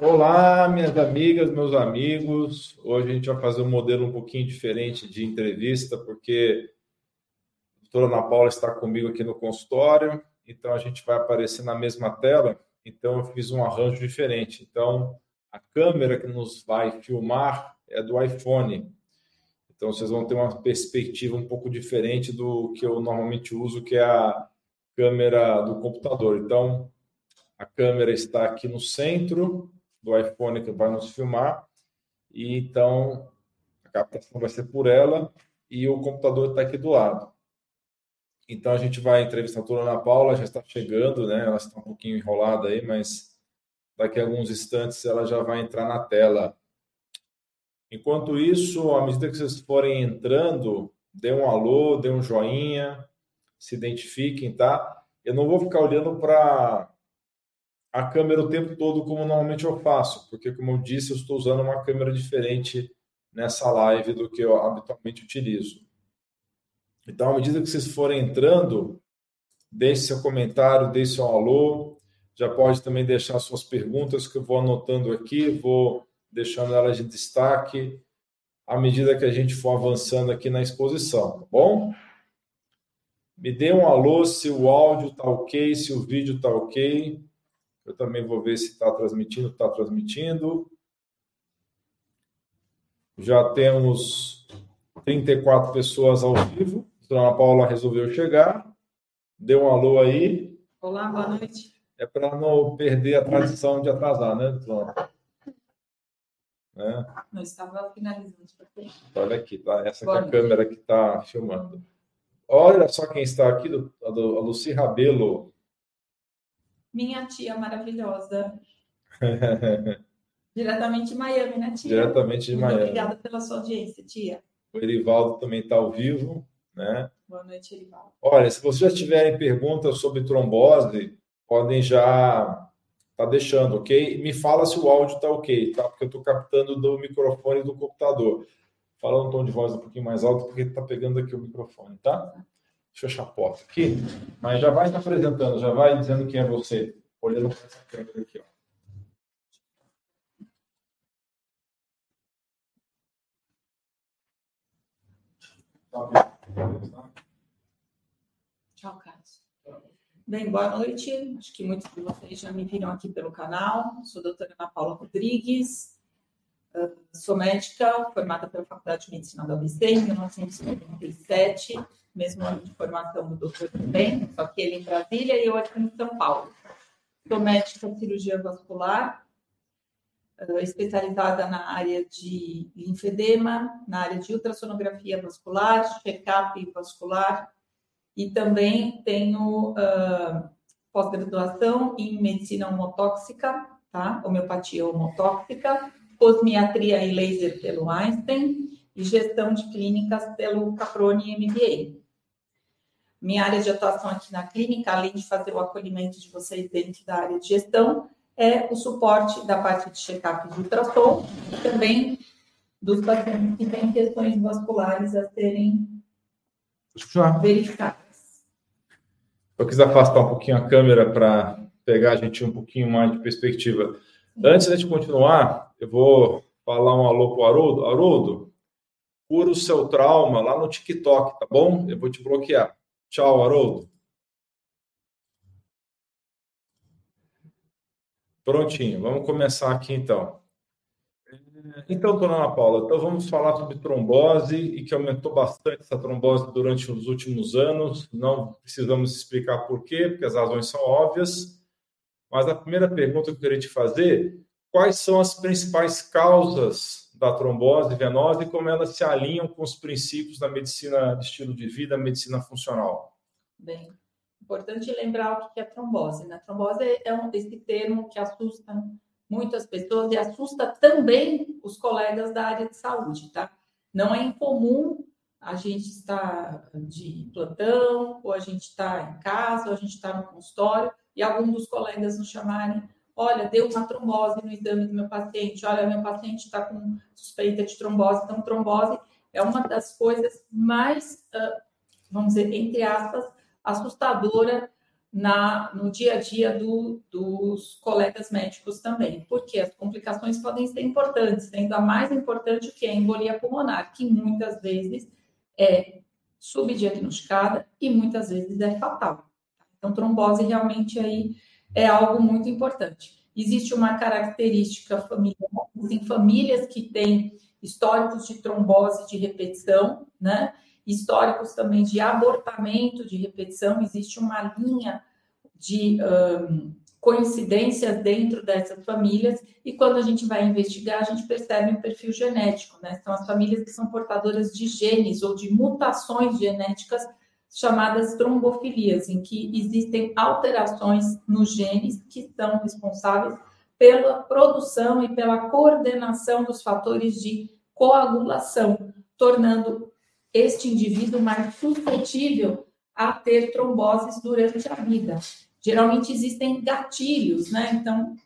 Olá, minhas amigas, meus amigos. Hoje a gente vai fazer um modelo um pouquinho diferente de entrevista, porque a doutora Ana Paula está comigo aqui no consultório, então a gente vai aparecer na mesma tela. Então eu fiz um arranjo diferente. Então a câmera que nos vai filmar é do iPhone. Então vocês vão ter uma perspectiva um pouco diferente do que eu normalmente uso, que é a câmera do computador. Então a câmera está aqui no centro do iPhone que vai nos filmar. E então a captação vai ser por ela e o computador está aqui do lado. Então a gente vai entrevistar a Ana Paula, já está chegando, né? Ela está um pouquinho enrolada aí, mas daqui a alguns instantes ela já vai entrar na tela. Enquanto isso, à medida que vocês forem entrando, dê um alô, dê um joinha, se identifiquem, tá? Eu não vou ficar olhando para a câmera o tempo todo como normalmente eu faço, porque, como eu disse, eu estou usando uma câmera diferente nessa live do que eu habitualmente utilizo. Então, à medida que vocês forem entrando, deixe seu comentário, deixe seu alô, já pode também deixar suas perguntas que eu vou anotando aqui, vou deixando elas de destaque à medida que a gente for avançando aqui na exposição, tá bom? Me dê um alô se o áudio está ok, se o vídeo está ok. Eu também vou ver se está transmitindo, está transmitindo. Já temos 34 pessoas ao vivo. A dona Paula resolveu chegar. Deu um alô aí. Olá, boa noite. É para não perder a tradição de atrasar, né, doutora? É. Não estava finalizando. Olha aqui, tá? Essa é a câmera que está filmando. Olha só quem está aqui, a Luci Rabelo minha tia maravilhosa. Diretamente de Miami, né, tia? Diretamente de Muito Miami. Obrigada pela sua audiência, tia. O Erivaldo também está ao vivo, né? Boa noite, Erivaldo. Olha, se vocês já tiverem perguntas sobre trombose, podem já tá deixando, ok? Me fala se o áudio está ok, tá? Porque eu estou captando do microfone do computador. Fala um tom de voz um pouquinho mais alto, porque está pegando aqui o microfone, tá? Deixa eu fechar a porta aqui. Mas já vai se apresentando, já vai dizendo quem é você. Olhando para essa câmera aqui, ó. Tchau, Carlos. Bem, boa noite. Acho que muitos de vocês já me viram aqui pelo canal. Sou a doutora Ana Paula Rodrigues. Sou médica, formada pela Faculdade de Medicina da UBC em 1997 mesmo ano de formação do doutor também, só que ele em Brasília e eu aqui em São Paulo. Sou médica cirurgia vascular, especializada na área de linfedema, na área de ultrassonografia vascular, check-up vascular, e também tenho uh, pós-graduação em medicina homotóxica, tá? homeopatia homotóxica, cosmiatria e laser pelo Einstein, e gestão de clínicas pelo Caproni MBA. Minha área de atuação aqui na clínica, além de fazer o acolhimento de vocês dentro da área de gestão, é o suporte da parte de check-up de ultrassom e também dos pacientes que têm questões vasculares a serem verificadas. Eu quis afastar um pouquinho a câmera para pegar a gente um pouquinho mais de perspectiva. Antes de continuar, eu vou falar um alô para o Haroldo. Haroldo, cura o seu trauma lá no TikTok, tá bom? Eu vou te bloquear. Tchau, Haroldo. Prontinho, vamos começar aqui então. Então, dona Ana Paula, então vamos falar sobre trombose e que aumentou bastante essa trombose durante os últimos anos. Não precisamos explicar por quê, porque as razões são óbvias. Mas a primeira pergunta que eu queria te fazer: quais são as principais causas da trombose venosa e como elas se alinham com os princípios da medicina de estilo de vida, medicina funcional. Bem, importante lembrar o que é trombose. Né? Trombose é um, esse termo que assusta muitas pessoas e assusta também os colegas da área de saúde, tá? Não é incomum a gente estar de plantão, ou a gente está em casa, ou a gente está no consultório, e algum dos colegas nos chamarem olha, deu uma trombose no exame do meu paciente, olha, meu paciente está com suspeita de trombose, então trombose é uma das coisas mais, vamos dizer, entre aspas, assustadora na, no dia a dia do, dos colegas médicos também, porque as complicações podem ser importantes, sendo a mais importante o que é a embolia pulmonar, que muitas vezes é subdiagnosticada e muitas vezes é fatal. Então, trombose realmente aí é algo muito importante. Existe uma característica familiar, em famílias que têm históricos de trombose de repetição, né? históricos também de abortamento de repetição, existe uma linha de um, coincidências dentro dessas famílias, e quando a gente vai investigar, a gente percebe um perfil genético, né? São as famílias que são portadoras de genes ou de mutações genéticas chamadas trombofilias, em que existem alterações nos genes que são responsáveis pela produção e pela coordenação dos fatores de coagulação, tornando este indivíduo mais suscetível a ter tromboses durante a vida. Geralmente existem gatilhos, né? Então,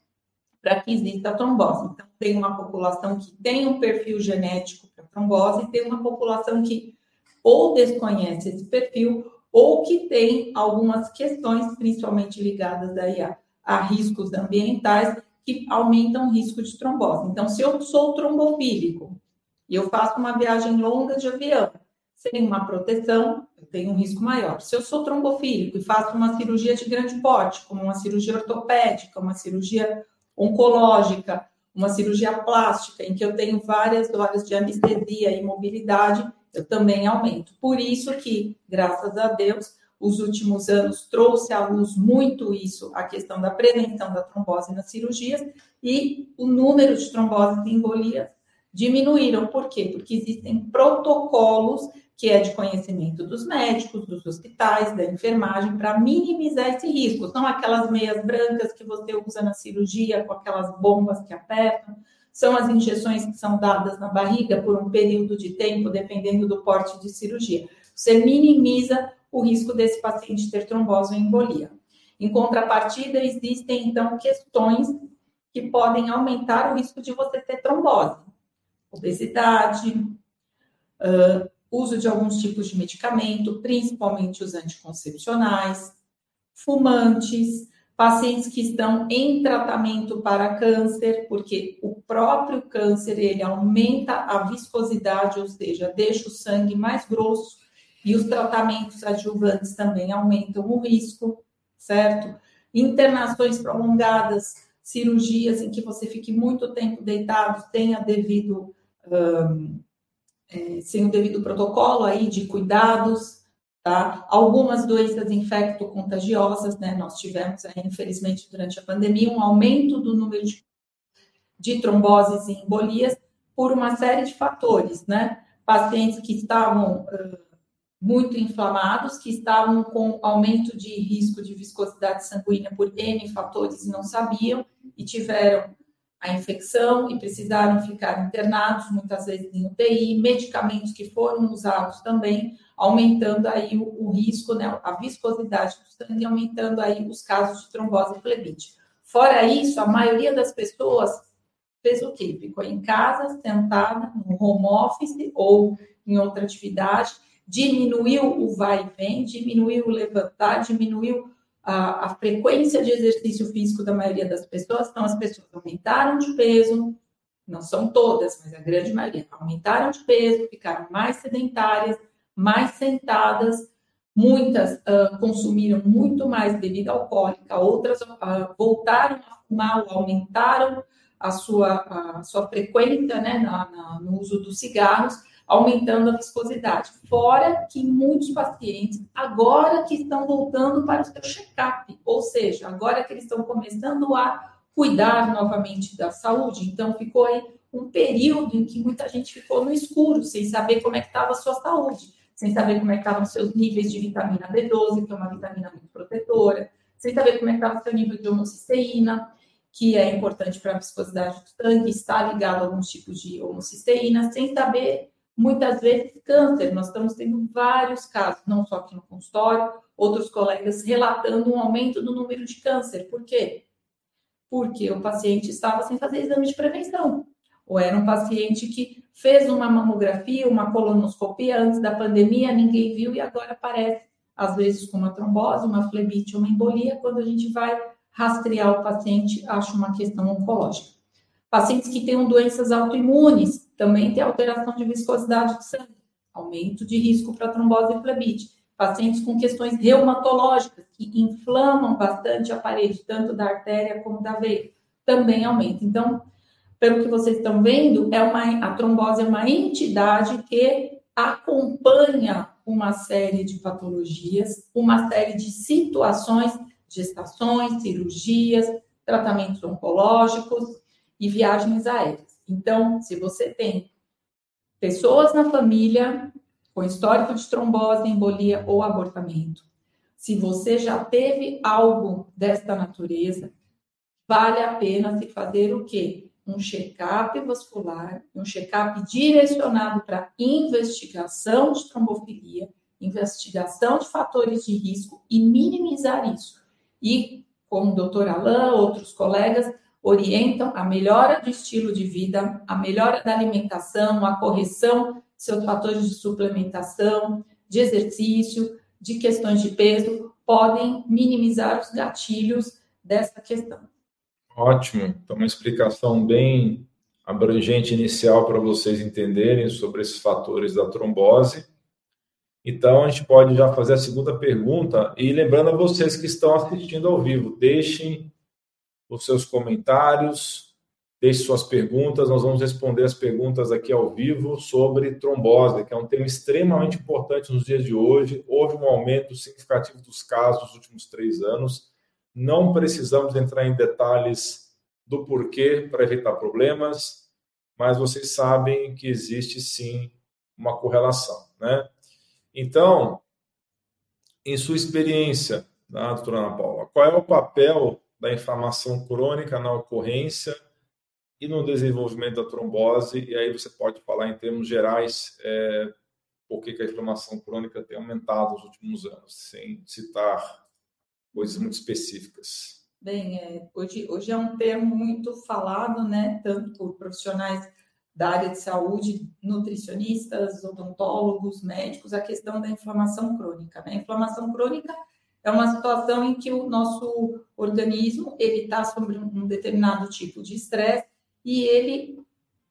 para que exista trombose. Então, tem uma população que tem um perfil genético para trombose, e tem uma população que ou desconhece esse perfil, ou que tem algumas questões, principalmente ligadas aí a, a riscos ambientais, que aumentam o risco de trombose. Então, se eu sou trombofílico e eu faço uma viagem longa de avião, sem uma proteção, eu tenho um risco maior. Se eu sou trombofílico e faço uma cirurgia de grande porte, como uma cirurgia ortopédica, uma cirurgia oncológica, uma cirurgia plástica, em que eu tenho várias horas de anestesia e mobilidade, eu também aumento. Por isso que, graças a Deus, os últimos anos trouxe à luz muito isso, a questão da prevenção da trombose nas cirurgias e o número de tromboses e embolias diminuíram. Por quê? Porque existem protocolos que é de conhecimento dos médicos, dos hospitais, da enfermagem, para minimizar esse risco. São aquelas meias brancas que você usa na cirurgia, com aquelas bombas que apertam, são as injeções que são dadas na barriga por um período de tempo, dependendo do porte de cirurgia. Você minimiza o risco desse paciente ter trombose ou embolia. Em contrapartida, existem, então, questões que podem aumentar o risco de você ter trombose. Obesidade, uso de alguns tipos de medicamento, principalmente os anticoncepcionais, fumantes, pacientes que estão em tratamento para câncer, porque o próprio câncer ele aumenta a viscosidade, ou seja, deixa o sangue mais grosso, e os tratamentos adjuvantes também aumentam o risco, certo? Internações prolongadas, cirurgias em que você fique muito tempo deitado, tenha devido um, é, sem o devido protocolo aí de cuidados, tá? Algumas doenças infecto-contagiosas, né? Nós tivemos, infelizmente, durante a pandemia, um aumento do número de, de tromboses e embolias por uma série de fatores, né? Pacientes que estavam muito inflamados, que estavam com aumento de risco de viscosidade sanguínea por N fatores e não sabiam, e tiveram a infecção e precisaram ficar internados, muitas vezes em UTI, medicamentos que foram usados também, aumentando aí o, o risco, né, a viscosidade do sangue, aumentando aí os casos de trombose plebite. Fora isso, a maioria das pessoas fez o quê? Ficou em casa, sentada, no home office ou em outra atividade, diminuiu o vai e vem, diminuiu o levantar, diminuiu a, a, frequência de exercício físico da maioria das pessoas, então as pessoas aumentaram de peso, não são todas, mas a grande maioria aumentaram de peso, ficaram mais sedentárias, mais sentadas, muitas uh, consumiram muito mais bebida alcoólica, outras uh, voltaram a fumar ou aumentaram a sua, a sua frequência né, na, na, no uso dos cigarros, aumentando a viscosidade. Fora que muitos pacientes, agora que estão voltando para o seu check-up, ou seja, agora que eles estão começando a cuidar novamente da saúde, então ficou aí um período em que muita gente ficou no escuro, sem saber como é que estava a sua saúde, sem saber como é que estavam seus níveis de vitamina B12, que é uma vitamina muito protetora, sem saber como é que estava o seu nível de homocisteína, que é importante para a viscosidade do sangue, está ligado a alguns tipos de homocisteína, sem saber muitas vezes câncer. Nós estamos tendo vários casos, não só aqui no consultório, outros colegas relatando um aumento do número de câncer. Por quê? Porque o paciente estava sem fazer exame de prevenção. Ou era um paciente que fez uma mamografia, uma colonoscopia antes da pandemia, ninguém viu e agora aparece às vezes com uma trombose, uma flebite, uma embolia, quando a gente vai rastrear o paciente, acha uma questão oncológica. Pacientes que tenham doenças autoimunes também tem alteração de viscosidade do sangue, aumento de risco para trombose e flebite. Pacientes com questões reumatológicas que inflamam bastante a parede, tanto da artéria como da veia, também aumenta. Então, pelo que vocês estão vendo, é uma, a trombose é uma entidade que acompanha uma série de patologias, uma série de situações, gestações, cirurgias, tratamentos oncológicos e viagens aéreas. Então, se você tem pessoas na família com histórico de trombose, embolia ou abortamento, se você já teve algo desta natureza, vale a pena se fazer o quê? Um check-up vascular, um check-up direcionado para investigação de trombofilia, investigação de fatores de risco e minimizar isso. E, como o doutor Alain, outros colegas, orientam a melhora do estilo de vida, a melhora da alimentação, a correção de seus fatores de suplementação, de exercício, de questões de peso, podem minimizar os gatilhos dessa questão. Ótimo. Então, uma explicação bem abrangente inicial para vocês entenderem sobre esses fatores da trombose. Então, a gente pode já fazer a segunda pergunta. E lembrando a vocês que estão assistindo ao vivo, deixem os seus comentários, deixe suas perguntas. Nós vamos responder as perguntas aqui ao vivo sobre trombose, que é um tema extremamente importante nos dias de hoje. Houve um aumento significativo dos casos nos últimos três anos. Não precisamos entrar em detalhes do porquê para evitar problemas, mas vocês sabem que existe sim uma correlação, né? Então, em sua experiência, né, doutora Ana Paula, qual é o papel da inflamação crônica na ocorrência e no desenvolvimento da trombose. E aí você pode falar em termos gerais é, por que, a inflamação crônica tem aumentado nos últimos anos, sem citar coisas muito específicas. Bem, é, hoje, hoje é um termo muito falado, né, tanto por profissionais da área de saúde, nutricionistas, odontólogos, médicos, a questão da inflamação crônica. Né? A inflamação crônica é uma situação em que o nosso organismo ele está sobre um determinado tipo de estresse e ele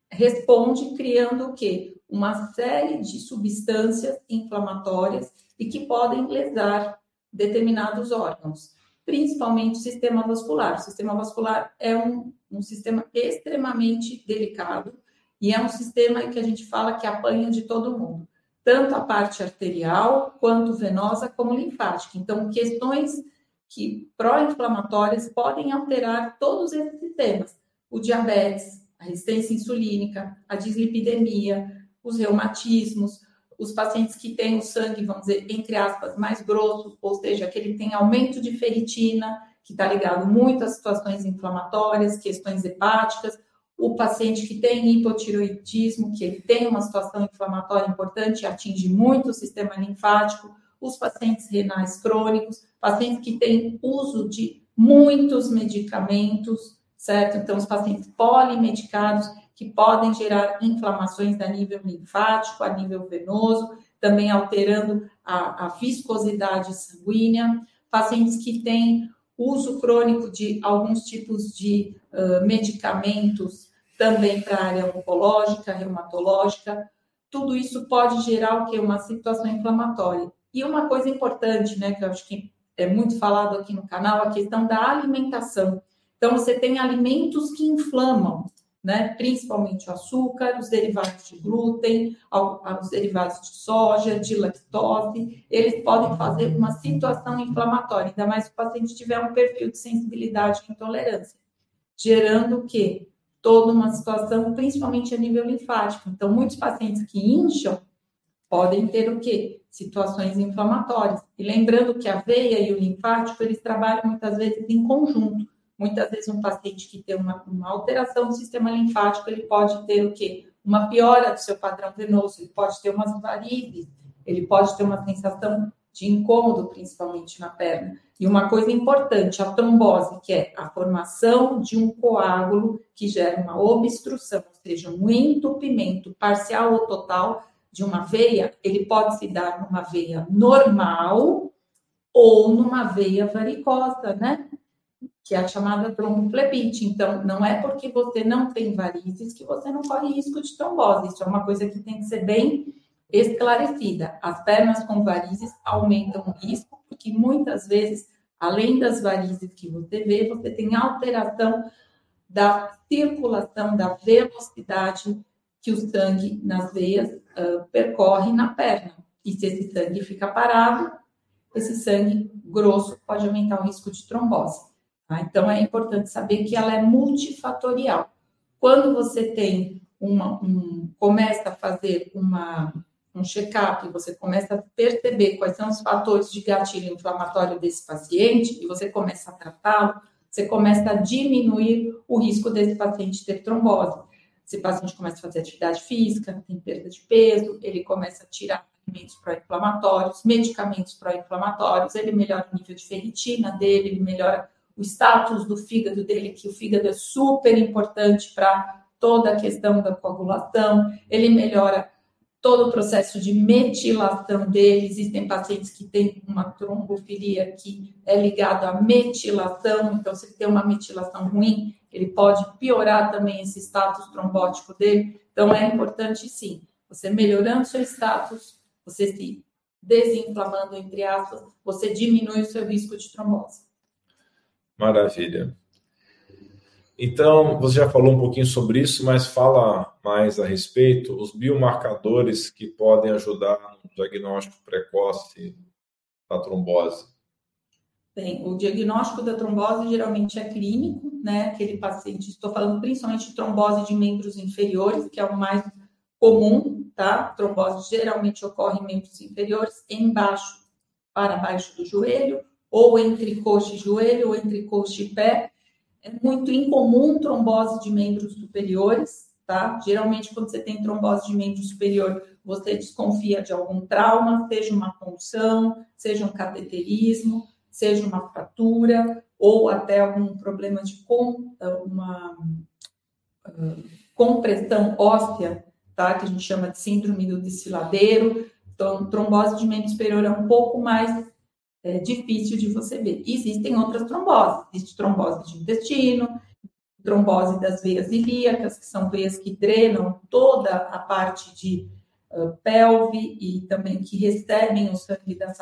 responde criando o quê? Uma série de substâncias inflamatórias e que podem lesar determinados órgãos, principalmente o sistema vascular. O sistema vascular é um, um sistema extremamente delicado e é um sistema que a gente fala que apanha de todo mundo tanto a parte arterial quanto venosa como linfática. Então, questões que pró-inflamatórias podem alterar todos esses sistemas: o diabetes, a resistência insulínica, a dislipidemia, os reumatismos, os pacientes que têm o sangue, vamos dizer, entre aspas, mais grosso, ou seja, que tem aumento de ferritina, que está ligado muito a situações inflamatórias, questões hepáticas, o paciente que tem hipotiroidismo, que ele tem uma situação inflamatória importante, atinge muito o sistema linfático, os pacientes renais crônicos, pacientes que têm uso de muitos medicamentos, certo? Então, os pacientes polimedicados que podem gerar inflamações a nível linfático, a nível venoso, também alterando a, a viscosidade sanguínea, pacientes que têm uso crônico de alguns tipos de uh, medicamentos também para a área oncológica, reumatológica. Tudo isso pode gerar o que? Uma situação inflamatória. E uma coisa importante, né, que eu acho que é muito falado aqui no canal, a questão da alimentação. Então, você tem alimentos que inflamam, né? principalmente o açúcar, os derivados de glúten, os derivados de soja, de lactose, eles podem fazer uma situação inflamatória, ainda mais se o paciente tiver um perfil de sensibilidade e intolerância, gerando o quê? Toda uma situação, principalmente a nível linfático. Então, muitos pacientes que incham podem ter o quê? Situações inflamatórias. E lembrando que a veia e o linfático, eles trabalham muitas vezes em conjunto. Muitas vezes um paciente que tem uma, uma alteração do sistema linfático, ele pode ter o quê? Uma piora do seu padrão venoso, ele pode ter umas varizes, ele pode ter uma sensação de incômodo, principalmente na perna. E uma coisa importante, a trombose, que é a formação de um coágulo que gera uma obstrução, ou seja, um entupimento parcial ou total de uma veia, ele pode se dar numa veia normal ou numa veia varicosa, né? Que é a chamada tromboflebite. Então, não é porque você não tem varizes que você não corre risco de trombose. Isso é uma coisa que tem que ser bem esclarecida. As pernas com varizes aumentam o risco, porque muitas vezes, além das varizes que você vê, você tem alteração da circulação, da velocidade que o sangue nas veias uh, percorre na perna. E se esse sangue fica parado, esse sangue grosso pode aumentar o risco de trombose. Tá? Então, é importante saber que ela é multifatorial. Quando você tem uma, um, começa a fazer uma um check-up, você começa a perceber quais são os fatores de gatilho inflamatório desse paciente e você começa a tratá-lo, você começa a diminuir o risco desse paciente ter trombose. Esse paciente começa a fazer atividade física, tem perda de peso, ele começa a tirar alimentos pró-inflamatórios, medicamentos pró-inflamatórios, ele melhora o nível de ferritina dele, ele melhora o status do fígado dele, que o fígado é super importante para toda a questão da coagulação, ele melhora todo o processo de metilação dele. Existem pacientes que têm uma trombofilia que é ligado à metilação, então, se tem uma metilação ruim, ele pode piorar também esse status trombótico dele. Então, é importante, sim, você melhorando seu status, você se desinflamando, entre aspas, você diminui o seu risco de trombose. Maravilha. Então, você já falou um pouquinho sobre isso, mas fala mais a respeito, os biomarcadores que podem ajudar no diagnóstico precoce da trombose. Bem, o diagnóstico da trombose geralmente é clínico, né? Aquele paciente, estou falando principalmente de trombose de membros inferiores, que é o mais comum, tá? Trombose geralmente ocorre em membros inferiores, embaixo para baixo do joelho, ou entre coxa e joelho, ou entre coxa e pé, é muito incomum trombose de membros superiores, tá? Geralmente, quando você tem trombose de membro superior, você desconfia de algum trauma, seja uma punção, seja um cateterismo, seja uma fratura, ou até algum problema de com, uma uh, compressão óssea, tá? Que a gente chama de síndrome do desfiladeiro. Então, trombose de membro superior é um pouco mais é, difícil de você ver. Existem outras tromboses, existe trombose de intestino, trombose das veias ilíacas, que são veias que drenam toda a parte de uh, pelve e também que recebem o sangue das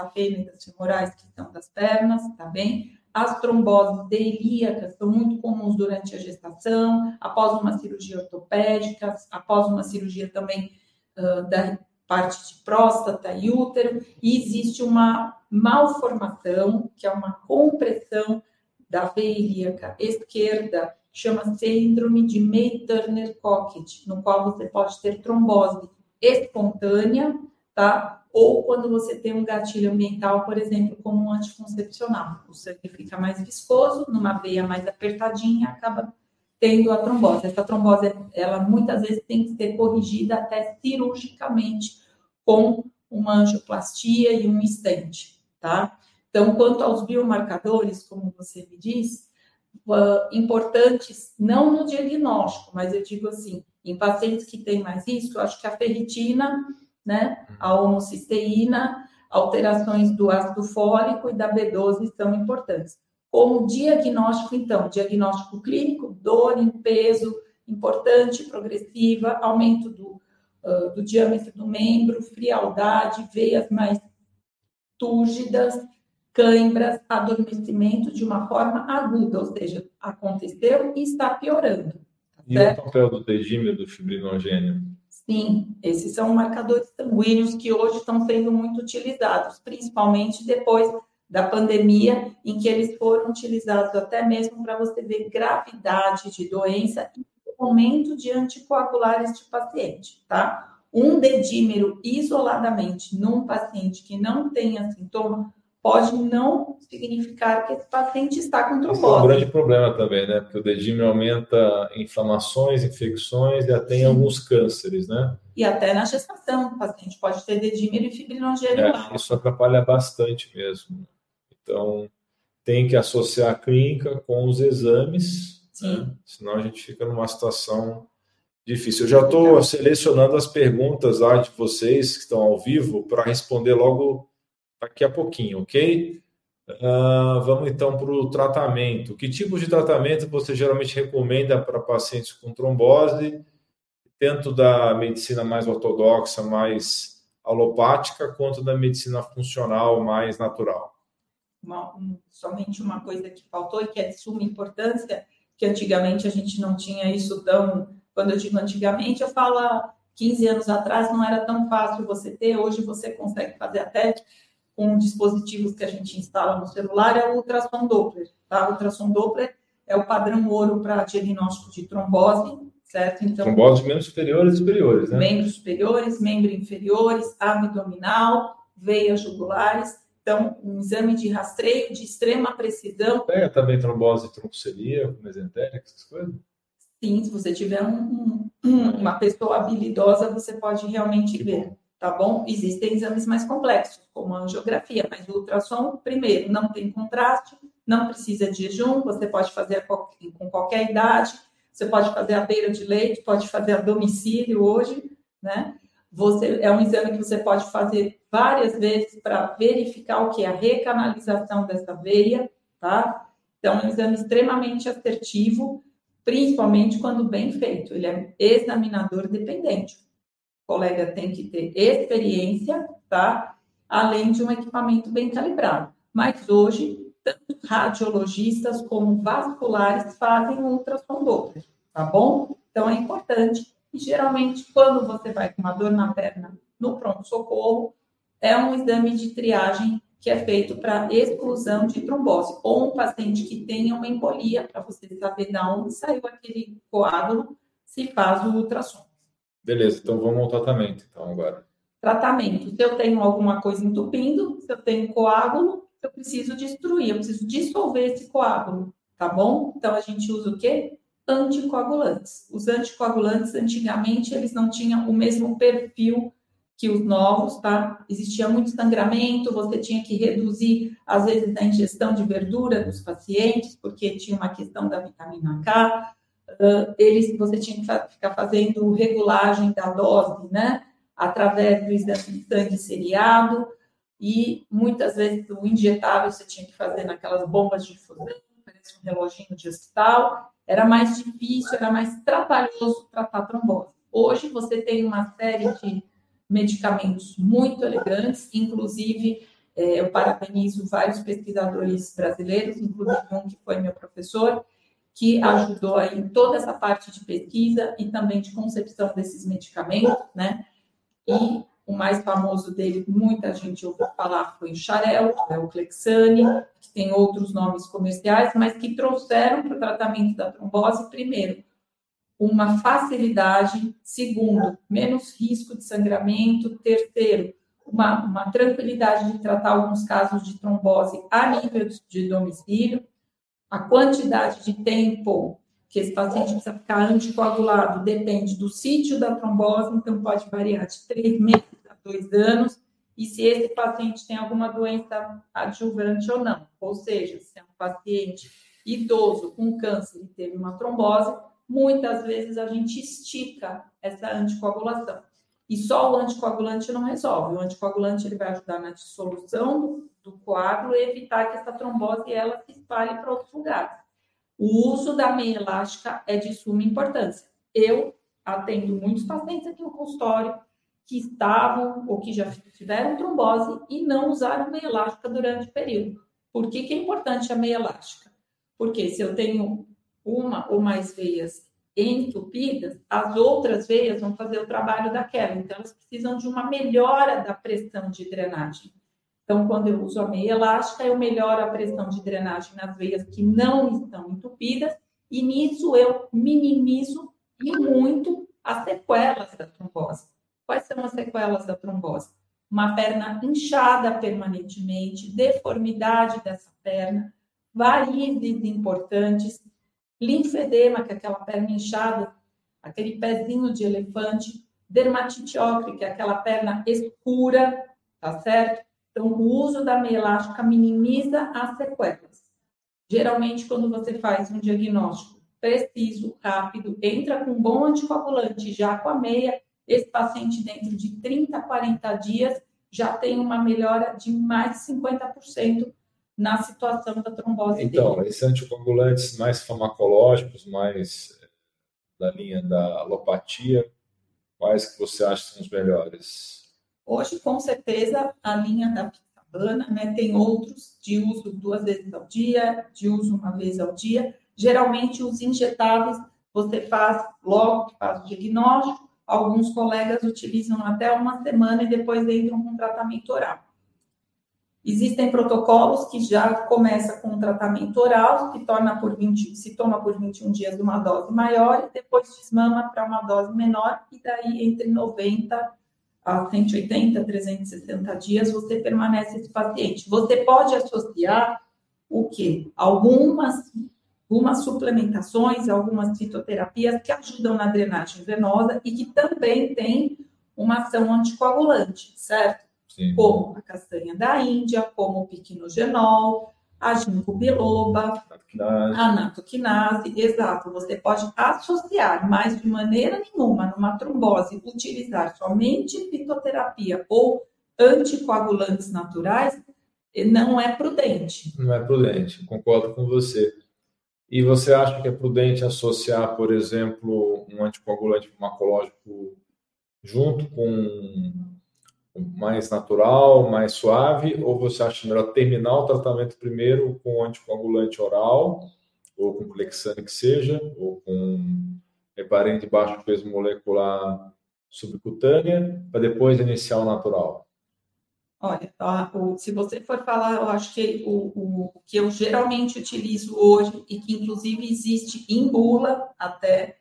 femorais que estão das pernas, tá bem? As tromboses ilíacas são muito comuns durante a gestação, após uma cirurgia ortopédica, após uma cirurgia também uh, da parte de próstata e útero, e existe uma malformação, que é uma compressão da veia ilíaca esquerda, chama síndrome de May-Turner-Cockett, no qual você pode ter trombose espontânea, tá? Ou quando você tem um gatilho ambiental, por exemplo, como um anticoncepcional. O sangue fica mais viscoso, numa veia mais apertadinha, acaba tendo a trombose. Essa trombose, ela muitas vezes tem que ser corrigida até cirurgicamente com uma angioplastia e um estente, tá? Então, quanto aos biomarcadores, como você me diz, uh, importantes não no diagnóstico, mas eu digo assim, em pacientes que têm mais risco, eu acho que a ferritina, né, a homocisteína, alterações do ácido fólico e da B12 são importantes. Como diagnóstico, então, diagnóstico clínico, dor em peso importante, progressiva, aumento do, uh, do diâmetro do membro, frialdade, veias mais túrgidas, cãibras, adormecimento de uma forma aguda, ou seja, aconteceu e está piorando. Tá e certo? o papel do dedímero do fibrinogênio? Sim, esses são marcadores sanguíneos que hoje estão sendo muito utilizados, principalmente depois da pandemia, em que eles foram utilizados até mesmo para você ver gravidade de doença e momento de anticoagular este paciente, tá? Um dedímero isoladamente num paciente que não tenha sintoma pode não significar que esse paciente está com trombose. Esse é um grande problema também, né? Porque o dedímero aumenta inflamações, infecções e até em alguns cânceres, né? E até na gestação, o paciente pode ter dedímero e fibrinogênio. É, isso atrapalha bastante mesmo. Então, tem que associar a clínica com os exames, né? senão a gente fica numa situação difícil. Eu já estou selecionando as perguntas lá de vocês que estão ao vivo para responder logo daqui a pouquinho, ok? Uh, vamos então para o tratamento. Que tipo de tratamento você geralmente recomenda para pacientes com trombose, tanto da medicina mais ortodoxa, mais alopática, quanto da medicina funcional, mais natural? Uma, um, somente uma coisa que faltou e que é de suma importância, que antigamente a gente não tinha isso tão. Quando eu digo antigamente, eu falo 15 anos atrás não era tão fácil você ter, hoje você consegue fazer até com dispositivos que a gente instala no celular, é o ultrassom Doppler. Tá? O ultrassom Doppler é o padrão ouro para diagnóstico de trombose, certo? Então, trombose de membros superiores e superiores, né? Membros superiores, membros inferiores, abdominal, veias jugulares. Então, um exame de rastreio de extrema precisão. Pega também trombose trombocelíaca, mesentérica, essas coisas? Sim, se você tiver um, um, uma pessoa habilidosa, você pode realmente que ver. Bom tá bom? Existem exames mais complexos, como a angiografia, mas o ultrassom, primeiro, não tem contraste, não precisa de jejum, você pode fazer com qualquer idade, você pode fazer à beira de leite, pode fazer a domicílio hoje, né? Você, é um exame que você pode fazer várias vezes para verificar o que é a recanalização dessa veia, tá? Então, é um exame extremamente assertivo, principalmente quando bem feito. Ele é examinador dependente colega tem que ter experiência, tá? Além de um equipamento bem calibrado. Mas hoje, tanto radiologistas como vasculares fazem ultrassom Doppler, tá bom? Então é importante. E geralmente, quando você vai com uma dor na perna no pronto-socorro, é um exame de triagem que é feito para exclusão de trombose, ou um paciente que tenha uma embolia, para você saber de onde saiu aquele coágulo, se faz o ultrassom. Beleza, então vamos ao tratamento, então, agora. Tratamento. Se eu tenho alguma coisa entupindo, se eu tenho coágulo, eu preciso destruir, eu preciso dissolver esse coágulo, tá bom? Então, a gente usa o quê? Anticoagulantes. Os anticoagulantes, antigamente, eles não tinham o mesmo perfil que os novos, tá? Existia muito sangramento, você tinha que reduzir, às vezes, a ingestão de verdura dos pacientes, porque tinha uma questão da vitamina K, uh, eles, você tinha que ficar fazendo regulagem da dose, né? Através do exame de sangue seriado, e muitas vezes o injetável você tinha que fazer naquelas bombas de difusão, parece um reloginho de hospital. Era mais difícil, era mais trabalhoso tratar trombose. Hoje você tem uma série de medicamentos muito elegantes, inclusive é, eu parabenizo vários pesquisadores brasileiros, inclusive um que foi meu professor, que ajudou aí em toda essa parte de pesquisa e também de concepção desses medicamentos, né? E o mais famoso dele, muita gente ouviu falar, foi o Xarel, é o Clexane, que tem outros nomes comerciais, mas que trouxeram para o tratamento da trombose, primeiro, uma facilidade, segundo, menos risco de sangramento, terceiro, uma, uma tranquilidade de tratar alguns casos de trombose a nível de domicílio, a quantidade de tempo que esse paciente precisa ficar anticoagulado depende do sítio da trombose, então pode variar de três meses dois anos, e se esse paciente tem alguma doença adjuvante ou não. Ou seja, se é um paciente idoso com câncer e teve uma trombose, muitas vezes a gente estica essa anticoagulação. E só o anticoagulante não resolve. O anticoagulante ele vai ajudar na dissolução do, coágulo e evitar que essa trombose ela se espalhe para outros lugares. O uso da meia elástica é de suma importância. Eu atendo muitos pacientes aqui no consultório que estavam ou que já tiveram trombose e não usaram meia elástica durante o período. Por que, que é importante a meia elástica? Porque se eu tenho uma ou mais veias entupidas, as outras veias vão fazer o trabalho daquela. Então, elas precisam de uma melhora da pressão de drenagem. Então, quando eu uso a meia elástica, eu melhoro a pressão de drenagem nas veias que não estão entupidas, e nisso eu minimizo e muito as sequelas da trombose. Quais são as sequelas da trombose? Uma perna inchada permanentemente, deformidade dessa perna, varizes importantes, linfedema, que é aquela perna inchada, aquele pezinho de elefante, dermatite ocre, que é aquela perna escura, tá certo? Então, o uso da meia elástica minimiza as sequelas. Geralmente, quando você faz um diagnóstico preciso, rápido, entra com um bom anticoagulante já com a meia, esse paciente dentro de 30 a 40 dias já tem uma melhora de mais de 50% na situação da trombose então, dele. esses anticoagulantes mais farmacológicos, mais eh, da linha da alopatia, quais que você acha que são os melhores? Hoje, com certeza, a linha da picabana, né, tem outros de uso duas vezes ao dia, de uso uma vez ao dia. Geralmente, os injetáveis você faz logo que faz o diagnóstico, alguns colegas utilizam até uma semana e depois entram com tratamento oral. Existem protocolos que já começa com tratamento oral, que torna por 20, se toma por 21 dias uma dose maior e depois desmama para uma dose menor, e daí entre 90 a 180, 360 dias você permanece esse paciente. Você pode associar o que? Algumas, algumas suplementações, algumas fitoterapias que ajudam na drenagem venosa e que também têm uma ação anticoagulante, certo? Sim. como a castanha da Índia, como o piquinogenol, a ginkgo biloba, a natoquinase, exato. Você pode associar, mas de maneira nenhuma, numa trombose, utilizar somente fitoterapia ou anticoagulantes naturais, não é prudente. Não é prudente, concordo com você. E você acha que é prudente associar, por exemplo, um anticoagulante farmacológico junto com mais natural, mais suave, ou você acha melhor terminar o tratamento primeiro com anticoagulante oral, ou com Clexane que seja, ou com heparin de baixo peso molecular subcutânea, para depois iniciar o natural? Olha, se você for falar, eu acho que o, o, o, que eu geralmente utilizo hoje, e que inclusive existe em bula até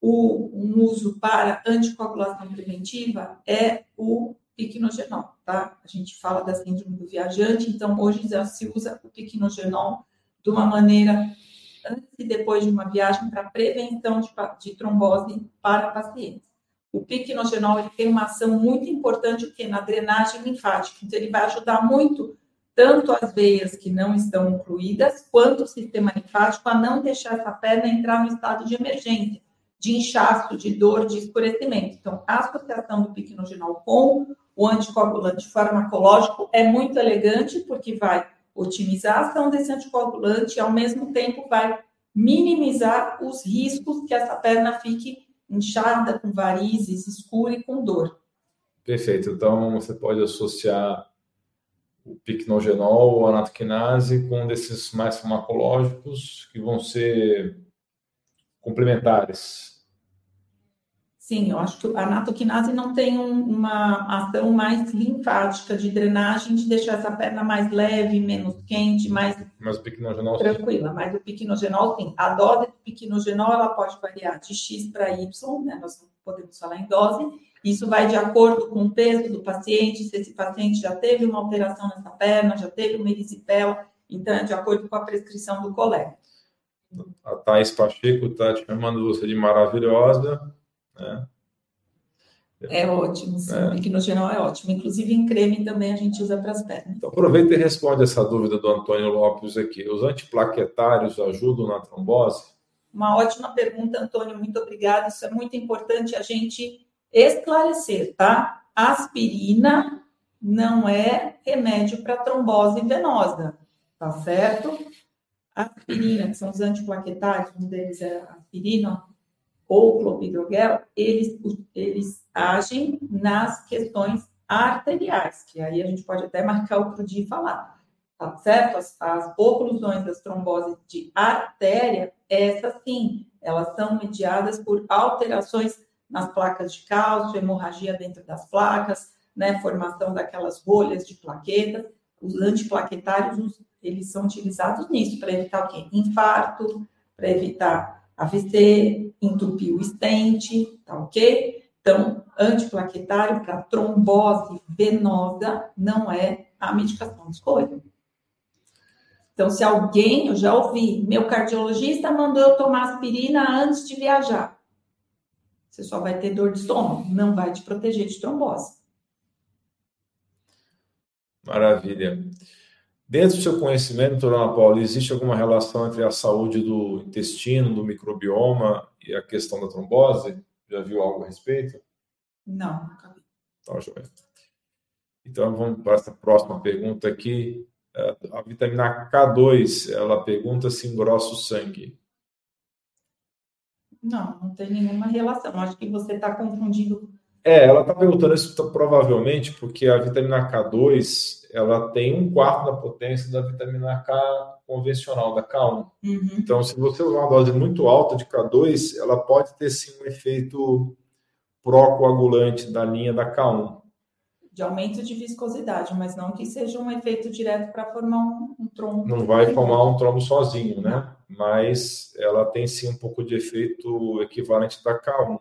o, um uso para anticoagulação preventiva, é o piquenogenol, tá? A gente fala da síndrome do viajante, então hoje já se usa o piquenogenol de uma maneira antes e depois de uma viagem para prevenção de, de, trombose para pacientes. O piquenogenol ele tem uma ação muito importante que na drenagem linfática, então ele vai ajudar muito tanto as veias que não estão incluídas, quanto o sistema linfático a não deixar essa perna entrar no estado de emergência, de inchaço, de dor, de escurecimento. Então, a associação do piquenogenol com o anticoagulante farmacológico é muito elegante, porque vai otimizar a ação desse anticoagulante e, ao mesmo tempo, vai minimizar os riscos que essa perna fique inchada, com varizes, escura e com dor. Perfeito. Então, você pode associar o picnogenol ou a natoquinase com um desses mais farmacológicos que vão ser complementares Sim, eu acho que a natoquinase não tem um, uma ação mais linfática de drenagem, de deixar essa perna mais leve, menos quente, mais mas o piquenogenol, tranquila. Sim. Mas o piquenogenol, sim. A dose do piquenogenol, ela pode variar de X para Y, né? Nós podemos falar em dose. Isso vai de acordo com o peso do paciente, se esse paciente já teve uma alteração nessa perna, já teve uma erisipela, então é de acordo com a prescrição do colega. A Thais Pacheco está te chamando você de maravilhosa. Né? É ótimo, sim. É. Equinogenol é ótimo. Inclusive em creme também a gente usa para as pernas. Então aproveita e responde essa dúvida do Antônio Lopes aqui. Os antiplaquetários ajudam na trombose? Uma ótima pergunta, Antônio. Muito obrigada. Isso é muito importante a gente esclarecer, tá? Aspirina não é remédio para trombose venosa, tá certo? Aspirina, que são os antiplaquetários, um deles é aspirina, ou clopidogrel, eles, eles agem nas questões arteriais, que aí a gente pode até marcar outro dia e falar, tá certo? As, as oclusões das tromboses de artéria, essas sim, elas são mediadas por alterações nas placas de cálcio, hemorragia dentro das placas, né, formação daquelas bolhas de plaquetas. Os antiplaquetários, eles são utilizados nisso, para evitar o quê? Infarto, para evitar AVC, entupir o estente, tá ok? Então, antiplaquetário para trombose venosa não é a medicação de escolha. Então, se alguém, eu já ouvi, meu cardiologista mandou eu tomar aspirina antes de viajar. Você só vai ter dor de estômago, não vai te proteger de trombose. Maravilha. Dentro do seu conhecimento, Dona Paula, existe alguma relação entre a saúde do intestino, do microbioma e a questão da trombose? Já viu algo a respeito? Não, nunca vi. Tá, joia. Então, vamos para essa próxima pergunta aqui. É, a vitamina K2, ela pergunta se engrossa o sangue. Não, não tem nenhuma relação. Acho que você está confundindo. É, ela está perguntando isso provavelmente porque a vitamina K2 ela tem um quarto da potência da vitamina K convencional, da K1. Uhum. Então, se você usar uma dose muito alta de K2, ela pode ter sim um efeito pró-coagulante da linha da K1 de aumento de viscosidade, mas não que seja um efeito direto para formar um, um, trombo. Não vai formar um trombo sozinho, né? Mas ela tem sim um pouco de efeito equivalente da K1.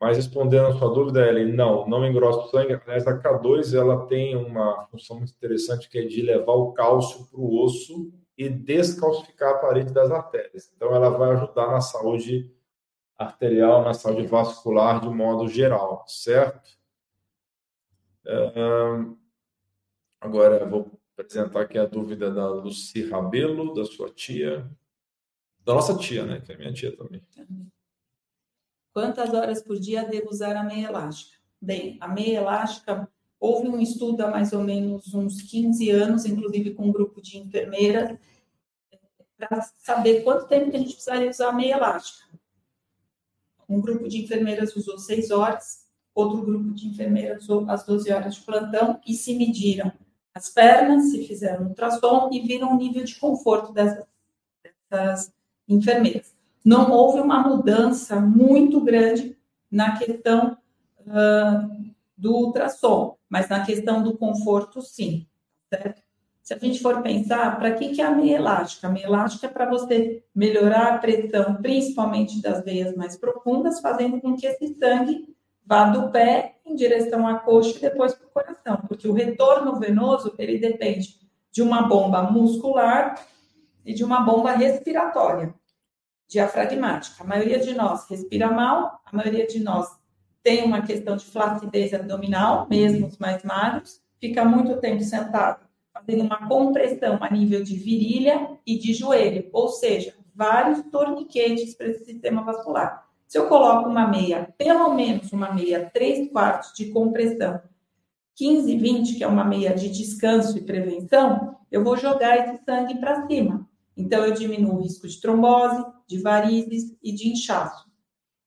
Mas respondendo a sua dúvida, Ellen, não, não engrossa o sangue. Aliás, a K2 ela tem uma função muito interessante que é de levar o cálcio para o osso e descalcificar a parede das artérias. Então, ela vai ajudar na saúde arterial, na saúde vascular de modo geral, certo? agora, vou apresentar aqui a dúvida da Luci Rabelo, da sua tia, da nossa tia, né? Que é minha tia também. Quantas horas por dia devo usar a meia elástica? Bem, a meia elástica, houve um estudo há mais ou menos uns 15 anos, inclusive com um grupo de enfermeiras, para saber quanto tempo que a gente precisaria usar a meia elástica. Um grupo de enfermeiras usou 6 horas, outro grupo de enfermeiras às 12 horas de plantão e se mediram as pernas, se fizeram ultrassom e viram o nível de conforto dessas, dessas enfermeiras. Não houve uma mudança muito grande na questão uh, do ultrassom, mas na questão do conforto, sim. Certo? Se a gente for pensar, para que, que é a meia elástica? A meia elástica é para você melhorar a pressão, principalmente das veias mais profundas, fazendo com que esse sangue vá do pé em direção à coxa e depois para o coração, porque o retorno venoso ele depende de uma bomba muscular e de uma bomba respiratória, diafragmática. A maioria de nós respira mal, a maioria de nós tem uma questão de flacidez abdominal, mesmo os mais magros, fica muito tempo sentado, fazendo uma compressão a nível de virilha e de joelho, ou seja, vários torniquetes para esse sistema vascular. Se eu coloco uma meia, pelo menos uma meia 3 quartos de compressão, 15, 20, que é uma meia de descanso e prevenção, eu vou jogar esse sangue para cima. Então, eu diminuo o risco de trombose, de varizes e de inchaço.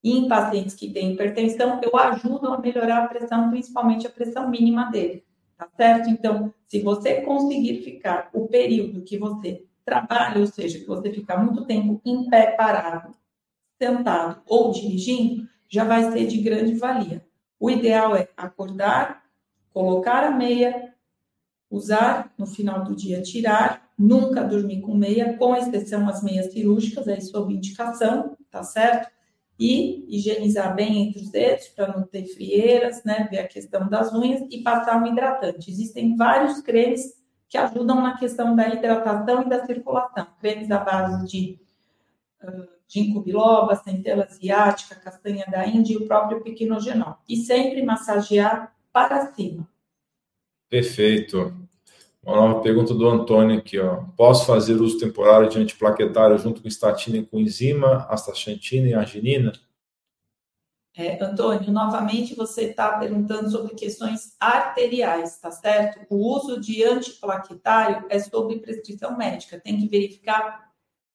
E em pacientes que têm hipertensão, eu ajudo a melhorar a pressão, principalmente a pressão mínima dele. Tá certo? Então, se você conseguir ficar o período que você trabalha, ou seja, que você ficar muito tempo em pé parado, sentado ou dirigindo, já vai ser de grande valia. O ideal é acordar, colocar a meia, usar no final do dia, tirar, nunca dormir com meia, com exceção as meias cirúrgicas, aí sob indicação, tá certo? E higienizar bem entre os dedos para não ter frieiras, né? Ver a questão das unhas e passar um hidratante. Existem vários cremes que ajudam na questão da hidratação e da circulação. Cremes à base de ginkgo biloba, centela asiática, castanha da Índia e o próprio piquenogenol. E sempre massagear para cima. Perfeito. Uma nova pergunta do Antônio aqui, ó. Posso fazer uso temporário de antiplaquetário junto com estatina e com enzima, astaxantina e arginina? É, Antônio, novamente você está perguntando sobre questões arteriais, tá certo? O uso de antiplaquetário é sobre prescrição médica. Tem que verificar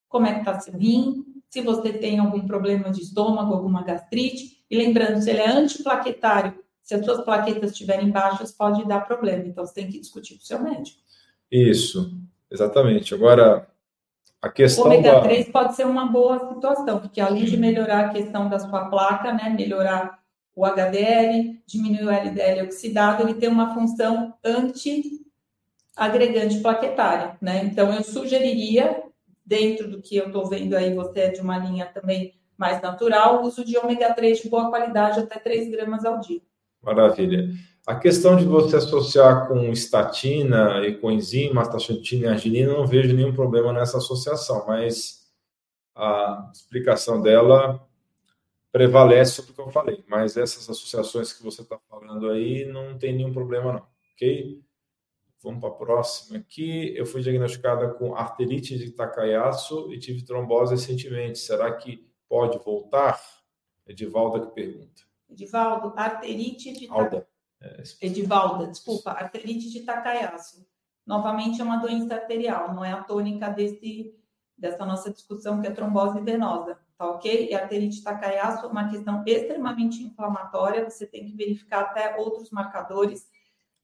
como é que está seu rim, se você tem algum problema de estômago, alguma gastrite. E lembrando, se ele é antiplaquetário, se as suas plaquetas estiverem baixas, pode dar problema. Então, você tem que discutir com o seu médico. Isso, exatamente. Agora, a questão. O ômega 3 da... pode ser uma boa situação, porque além de melhorar a questão da sua placa, né, melhorar o HDL, diminuir o LDL oxidado, ele tem uma função anti-agregante plaquetária, né? Então, eu sugeriria dentro do que eu estou vendo aí, você é de uma linha também mais natural, uso de ômega 3 de boa qualidade, até 3 gramas ao dia. Maravilha. A questão de você associar com estatina e com enzima, astaxantina e arginina, não vejo nenhum problema nessa associação, mas a explicação dela prevalece sobre o que eu falei. Mas essas associações que você está falando aí não tem nenhum problema, não. Ok? Vamos para a próxima aqui. Eu fui diagnosticada com arterite de Takayasu e tive trombose recentemente. Será que pode voltar? Edivalda que pergunta. Edivaldo, arterite de Alda. É, Edivalda, desculpa, arterite de Takayasu. novamente é uma doença arterial, não é a tônica desse, dessa nossa discussão que é trombose venosa, tá ok? E arterite Takayasu é uma questão extremamente inflamatória, você tem que verificar até outros marcadores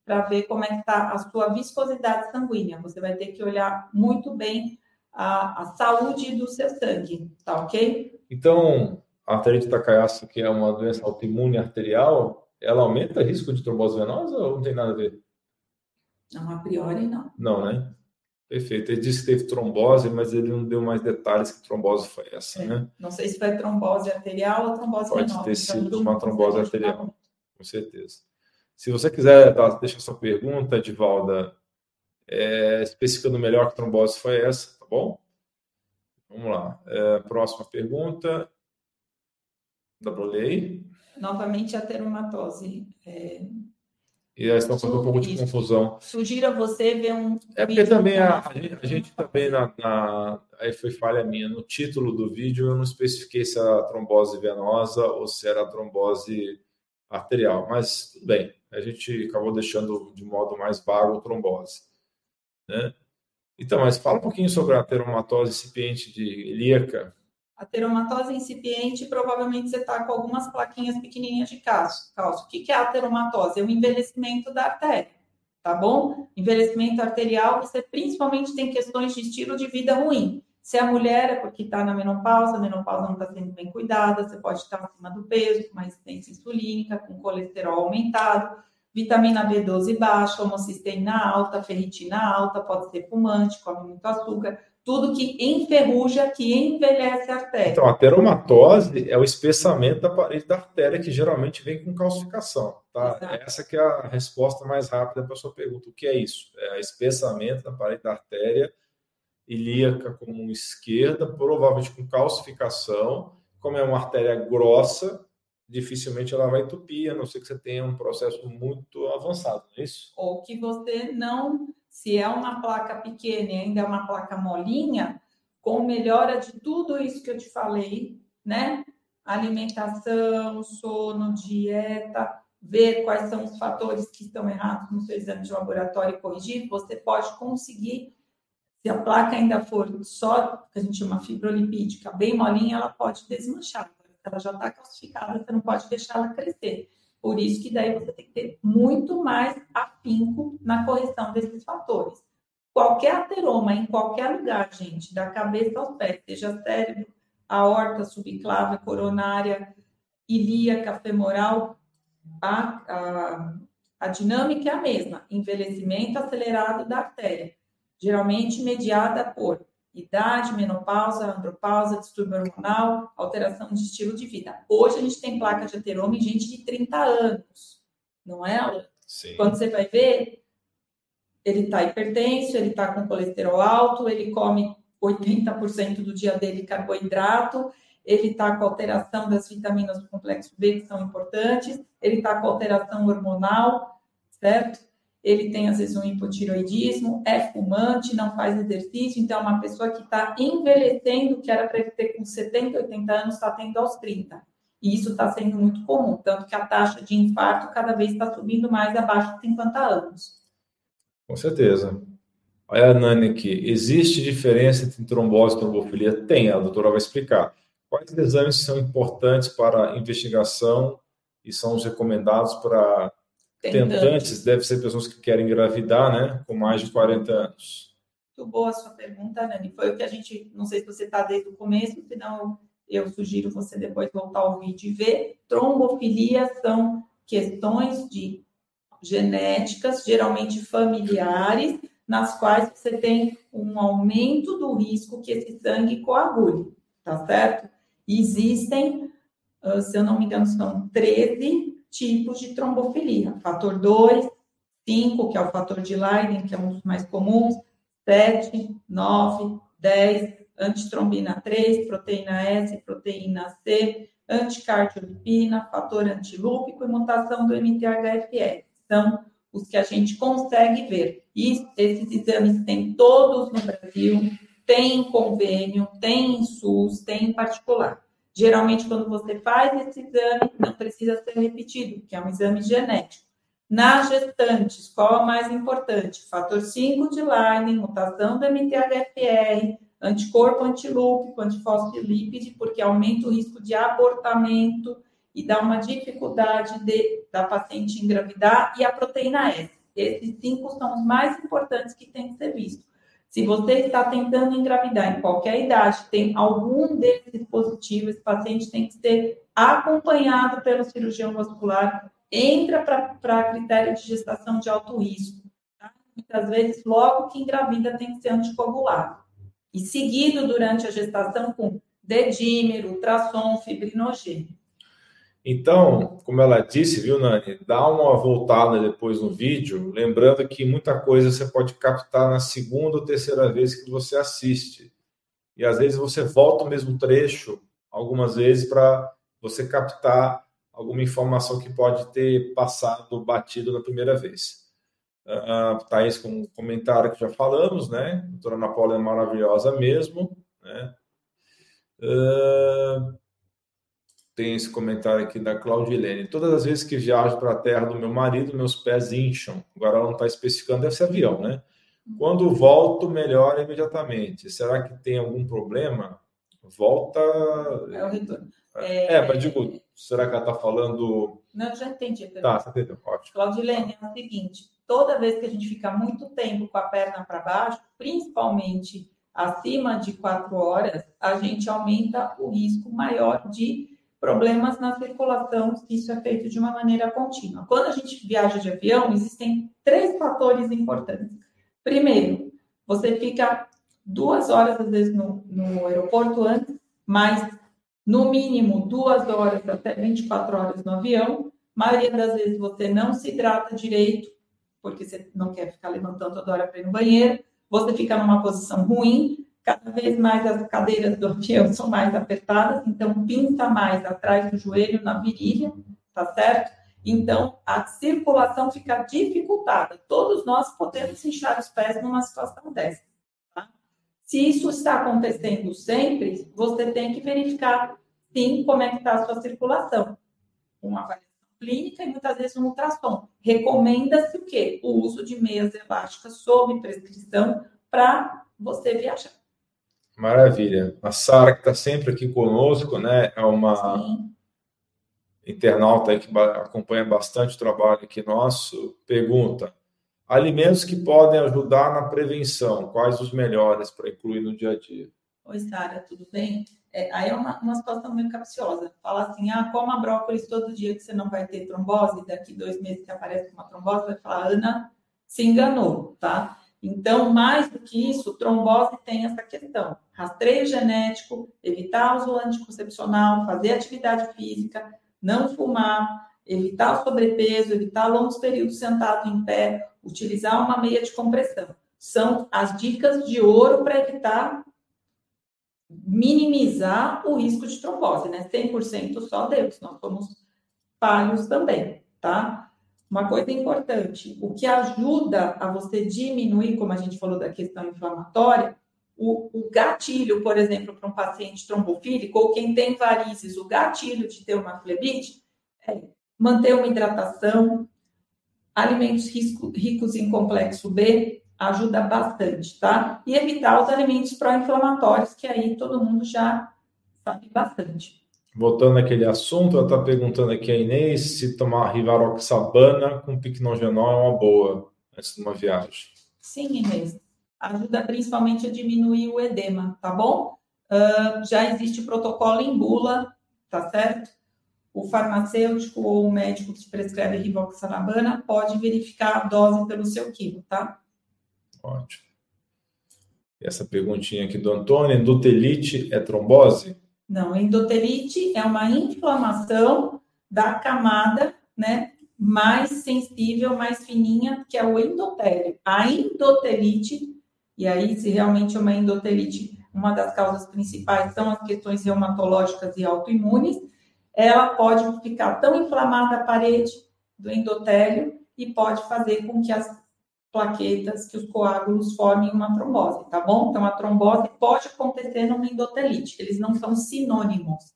para ver como é que está a sua viscosidade sanguínea. Você vai ter que olhar muito bem a, a saúde do seu sangue, tá ok? Então, a arterite Takayasu, que é uma doença autoimune arterial, ela aumenta o risco de trombose venosa ou não tem nada a ver? Não, a priori não. Não, né? Perfeito. Ele disse que teve trombose, mas ele não deu mais detalhes que trombose foi essa, é. né? Não sei se foi trombose arterial ou trombose Pode venosa. Pode ter então, sido uma trombose arterial, com certeza. Se você quiser tá, deixar sua pergunta, Edivalda, é, especificando melhor que trombose foi essa, tá bom? Vamos lá. É, próxima pergunta. Da Brolei. Novamente a teromatose. É, e elas estão fazendo um pouco de confusão. Sugiro a você ver um. É porque também a, a, gente, a, gente, também na, na, Aí foi falha minha. No título do vídeo eu não especifiquei se era trombose venosa ou se era trombose arterial. Mas tudo bem. A gente acabou deixando de modo mais vago trombose. Né? Então, mas fala um pouquinho sobre a teromatose incipiente de ilíaca a teromatose incipiente, provavelmente você está com algumas plaquinhas pequenininhas de cálcio. O que é a teromatose? É o envelhecimento da artéria, tá bom? Envelhecimento arterial, você principalmente tem questões de estilo de vida ruim. Se a mulher é porque está na menopausa, a menopausa não está sendo bem cuidada, você pode estar acima do peso, com uma resistência insulínica, com colesterol aumentado, vitamina B12 baixa, homocisteína alta, ferritina alta, pode ser fumante, come muito açúcar tudo que enferruja, que envelhece a artéria. Então, a teromatose é o espessamento da parede da artéria, que geralmente vem com calcificação. Tá? Essa que é a resposta mais rápida para a sua pergunta. O que é isso? É o espessamento da parede da artéria ilíaca comum esquerda, provavelmente com calcificação. Como é uma artéria grossa, dificilmente ela vai entupir, a não ser que você tenha um processo muito avançado, não é isso? Ou que você não se é uma placa pequena e ainda é uma placa molinha, com melhora de tudo isso que eu te falei, né? Alimentação, sono, dieta, ver quais são os fatores que estão errados no seu exame de laboratório e corrigir, você pode conseguir, se a placa ainda for só, que a gente chama fibrolipídica, bem molinha, ela pode desmanchar. Ela já está calcificada, você não pode deixar ela crescer. Por isso que daí você tem que ter muito mais afinco na correção desses fatores. Qualquer ateroma em qualquer lugar, gente, da cabeça aos pés, seja cérebro, aorta, subclave, coronária, ilíaca, femoral, a, a, a dinâmica é a mesma, envelhecimento acelerado da artéria, geralmente mediada por idade, menopausa, andropausa, distúrbio hormonal, alteração de estilo de vida. Hoje a gente tem placa de ateroma em gente de 30 anos, não é, Alan? Sim. Quando você vai ver, ele está hipertenso, ele está com colesterol alto, ele come 80% do dia dele carboidrato, ele está com alteração das vitaminas do complexo B, que são importantes, ele está com alteração hormonal, certo? Ele tem às vezes um hipotiroidismo, é fumante, não faz exercício, então é uma pessoa que está envelhecendo, que era para ele ter com 70, 80 anos, está tendo aos 30. E isso está sendo muito comum, tanto que a taxa de infarto cada vez está subindo mais abaixo de 50 anos. Com certeza. Olha, Nani, aqui, existe diferença entre trombose e trombofilia? Tem, a doutora vai explicar. Quais exames são importantes para a investigação e são os recomendados para tentantes deve ser pessoas que querem engravidar, né? Com mais de 40 anos. Muito boa a sua pergunta, Nani. Foi o que a gente, não sei se você está desde o começo, senão eu sugiro você depois voltar ao vídeo e ver. Trombofilia são questões de genéticas, geralmente familiares, nas quais você tem um aumento do risco que esse sangue coagule, tá certo? existem, se eu não me engano, são 13 tipos de trombofilia. Fator 2, 5, que é o fator de Leiden, que é um dos mais comuns, 7, 9, 10, antitrombina 3, proteína S, proteína C, anticardiolipina, fator antilúpico e mutação do MTHFR. São os que a gente consegue ver. E esses exames tem todos no Brasil, tem convênio, tem em SUS, tem em particular. Geralmente, quando você faz esse exame, não precisa ser repetido, que é um exame genético. Nas gestantes, qual é o mais importante? Fator 5 de Lyme, mutação do MTHFR, anticorpo antilúpico, antifosfolípide, porque aumenta o risco de abortamento e dá uma dificuldade de, da paciente engravidar, e a proteína S. Esses cinco são os mais importantes que tem que ser visto. Se você está tentando engravidar em qualquer idade, tem algum desses positivos, esse paciente tem que ser acompanhado pelo cirurgião vascular, entra para critério de gestação de alto risco. Tá? Muitas vezes, logo que engravida, tem que ser anticoagulado. E seguido durante a gestação com dedímero, ultrassom, fibrinogênio. Então, como ela disse, viu, Nani, dá uma voltada depois no vídeo, lembrando que muita coisa você pode captar na segunda ou terceira vez que você assiste. E às vezes você volta o mesmo trecho algumas vezes para você captar alguma informação que pode ter passado batido na primeira vez. Uh, Thaís com um comentário que já falamos, né? A doutora Ana é maravilhosa mesmo, né? Uh, tem esse comentário aqui da Claudilene. Todas as vezes que viajo para a terra do meu marido, meus pés incham. Agora ela não está especificando, deve ser avião, né? Quando volto, melhora imediatamente. Será que tem algum problema? Volta. É o retorno. É, é mas digo, será que ela está falando. Não, já entendi. Tá, você entendeu. Ótimo. Claudilene, é o seguinte: toda vez que a gente fica muito tempo com a perna para baixo, principalmente acima de quatro horas, a gente aumenta o risco maior de problemas na circulação, se isso é feito de uma maneira contínua. Quando a gente viaja de avião, existem três fatores importantes. Primeiro, você fica duas horas, às vezes, no, no aeroporto antes, mas no mínimo duas horas até 24 horas no avião. A maioria das vezes você não se hidrata direito, porque você não quer ficar levantando toda hora para ir no banheiro. Você fica numa posição ruim, Cada vez mais as cadeiras do avião são mais apertadas, então pinta mais atrás do joelho, na virilha, tá certo? Então, a circulação fica dificultada. Todos nós podemos inchar os pés numa situação dessa. Tá? Se isso está acontecendo sempre, você tem que verificar, sim, como é que está a sua circulação. Uma avaliação clínica e muitas vezes um ultrassom. Recomenda-se o quê? O uso de meias elásticas sob prescrição para você viajar. Maravilha. A Sara, que está sempre aqui conosco, né? É uma Sim. internauta aí que acompanha bastante o trabalho aqui nosso. Pergunta: alimentos que podem ajudar na prevenção, quais os melhores para incluir no dia a dia? Oi, Sara, tudo bem? É, aí é uma, uma situação meio capciosa. Fala assim, ah, coma brócolis todo dia que você não vai ter trombose, daqui dois meses que aparece uma trombose, vai falar, Ana se enganou, tá? Então, mais do que isso, trombose tem essa questão. Rastreio genético, evitar uso anticoncepcional, fazer atividade física, não fumar, evitar o sobrepeso, evitar longos períodos sentado em pé, utilizar uma meia de compressão. São as dicas de ouro para evitar minimizar o risco de trombose, né? 100% só Deus, nós somos falhos também, tá? Uma coisa importante, o que ajuda a você diminuir, como a gente falou da questão inflamatória, o, o gatilho, por exemplo, para um paciente trombofílico ou quem tem varizes, o gatilho de ter uma flebite é manter uma hidratação, alimentos ricos em complexo B ajuda bastante, tá? E evitar os alimentos pró-inflamatórios, que aí todo mundo já sabe bastante. Voltando àquele assunto, ela está perguntando aqui a Inês se tomar rivaroxabana com piquenogenol é uma boa antes de uma viagem. Sim, Inês. Ajuda principalmente a diminuir o edema, tá bom? Uh, já existe protocolo em bula, tá certo? O farmacêutico ou o médico que te prescreve rivaroxabana pode verificar a dose pelo seu quilo, tá? Ótimo. E essa perguntinha aqui do Antônio, endotelite é trombose? Não, endotelite é uma inflamação da camada, né, mais sensível, mais fininha, que é o endotélio. A endotelite, e aí se realmente é uma endotelite, uma das causas principais são as questões reumatológicas e autoimunes, ela pode ficar tão inflamada a parede do endotélio e pode fazer com que as plaquetas que os coágulos formem uma trombose, tá bom? Então, a trombose pode acontecer numa endotelite, eles não são sinônimos.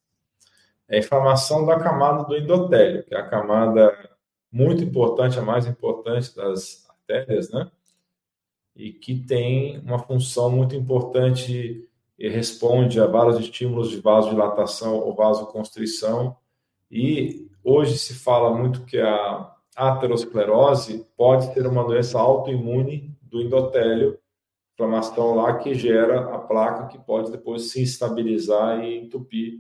É a inflamação da camada do endotélio, que é a camada muito importante, a mais importante das artérias, né? E que tem uma função muito importante e responde a vários estímulos de vasodilatação ou vasoconstrição. E hoje se fala muito que a aterosclerose pode ser uma doença autoimune do endotélio, inflamação lá que gera a placa que pode depois se estabilizar e entupir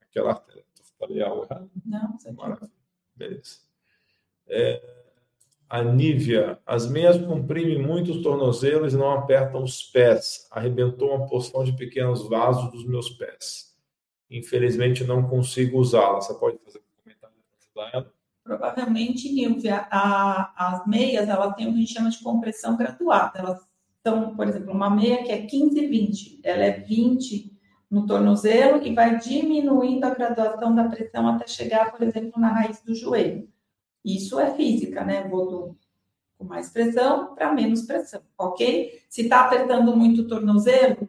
aquela artéria. Falei algo errado? Não, você Beleza. É, a Nívia, as meias comprimem muito os tornozelos e não apertam os pés. Arrebentou uma porção de pequenos vasos dos meus pés. Infelizmente não consigo usá-la. Você pode fazer um comentário para ajudar ela? Provavelmente, Nívia, a, as meias elas têm o que a gente chama de compressão graduada. Elas são, por exemplo, uma meia que é 15 20, ela é 20 no tornozelo e vai diminuindo a graduação da pressão até chegar, por exemplo, na raiz do joelho. Isso é física, né? Vou do, com mais pressão para menos pressão, ok? Se está apertando muito o tornozelo,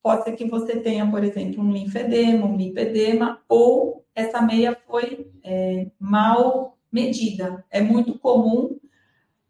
pode ser que você tenha, por exemplo, um linfedema, um lipedema, ou essa meia foi é, mal medida. É muito comum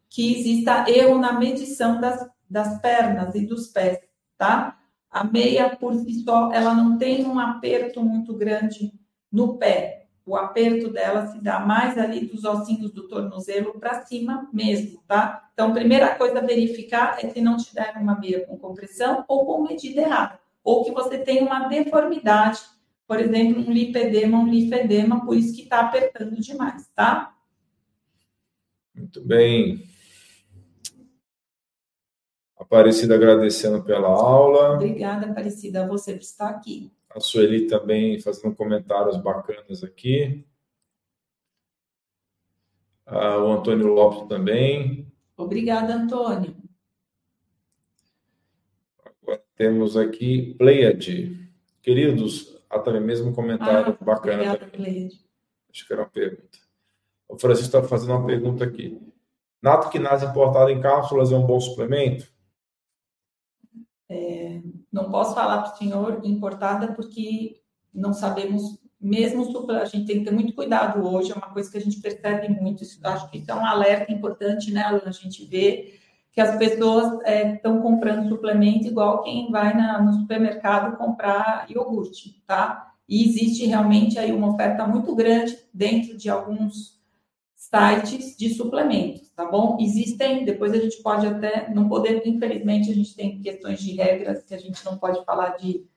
que exista erro na medição das, das pernas e dos pés, tá? A meia por si só, ela não tem um aperto muito grande no pé o aperto dela se dá mais ali dos ossinhos do tornozelo para cima mesmo, tá? Então, primeira coisa a verificar é se não te der uma meia com compressão ou com medida errada, ou que você tem uma deformidade, por exemplo, um lipedema, um linfedema, por isso que está apertando demais, tá? Muito bem. Aparecida agradecendo pela aula. Obrigada, Aparecida, a você por estar aqui. A Sueli também fazendo comentários bacanas aqui. Ah, o Antônio Lopes também. Obrigada, Antônio. Agora temos aqui Pleiade. Queridos, há também mesmo comentário ah, bacana. Obrigada, Pleiade. Acho que era uma pergunta. O Francisco está fazendo uma pergunta aqui. Nato quinase importado em cápsulas é um bom suplemento? É, não posso falar para o senhor importada porque não sabemos, mesmo a gente tem que ter muito cuidado hoje, é uma coisa que a gente percebe muito, acho que isso é um alerta importante, né, a gente vê que as pessoas estão é, comprando suplemento igual quem vai na, no supermercado comprar iogurte, tá? E existe realmente aí uma oferta muito grande dentro de alguns sites de suplementos, tá bom? Existem, depois a gente pode até, não poder, infelizmente, a gente tem questões de regras que a gente não pode falar de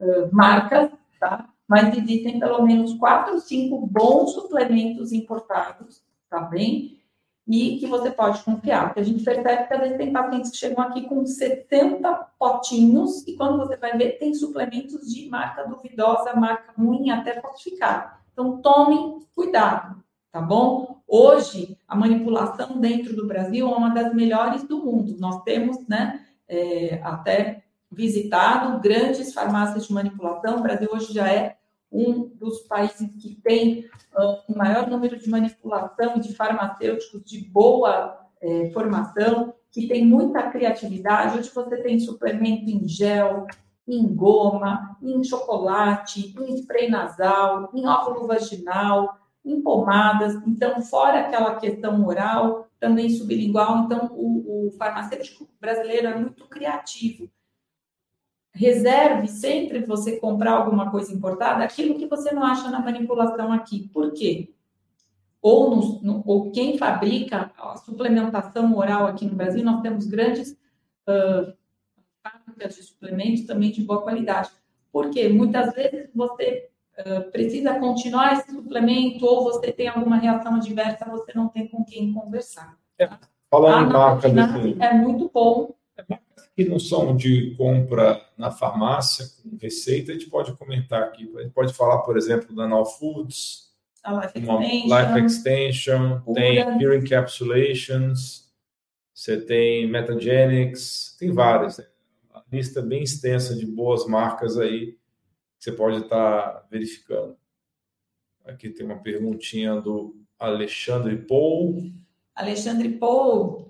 uh, marcas, tá? Mas existem pelo menos quatro, cinco bons suplementos importados, tá bem? E que você pode confiar. Porque a gente percebe que às vezes tem pacientes que chegam aqui com 70 potinhos e quando você vai ver, tem suplementos de marca duvidosa, marca ruim, até falsificada. Então, tomem cuidado tá bom? Hoje, a manipulação dentro do Brasil é uma das melhores do mundo. Nós temos, né, é, até visitado grandes farmácias de manipulação. O Brasil hoje já é um dos países que tem uh, o maior número de manipulação de farmacêuticos de boa é, formação, que tem muita criatividade. Hoje você tem suplemento em gel, em goma, em chocolate, em spray nasal, em óvulo vaginal, em pomadas, então, fora aquela questão oral, também sublingual, então, o, o farmacêutico brasileiro é muito criativo. Reserve sempre você comprar alguma coisa importada, aquilo que você não acha na manipulação aqui. Por quê? Ou, no, no, ou quem fabrica a suplementação oral aqui no Brasil, nós temos grandes uh, fábricas de suplementos também de boa qualidade. Porque muitas vezes você precisa continuar esse suplemento ou você tem alguma reação adversa, você não tem com quem conversar. É, falando em marca desse... é muito bom. Marcas que não são de compra na farmácia com receita, a gente pode comentar aqui. A gente pode falar, por exemplo, da Now Foods, a Life Extension, Life Extension tem Pure Encapsulations, você tem Metagenics, tem várias. Né? Uma lista bem extensa de boas marcas aí você pode estar verificando. Aqui tem uma perguntinha do Alexandre Paul. Alexandre Paul,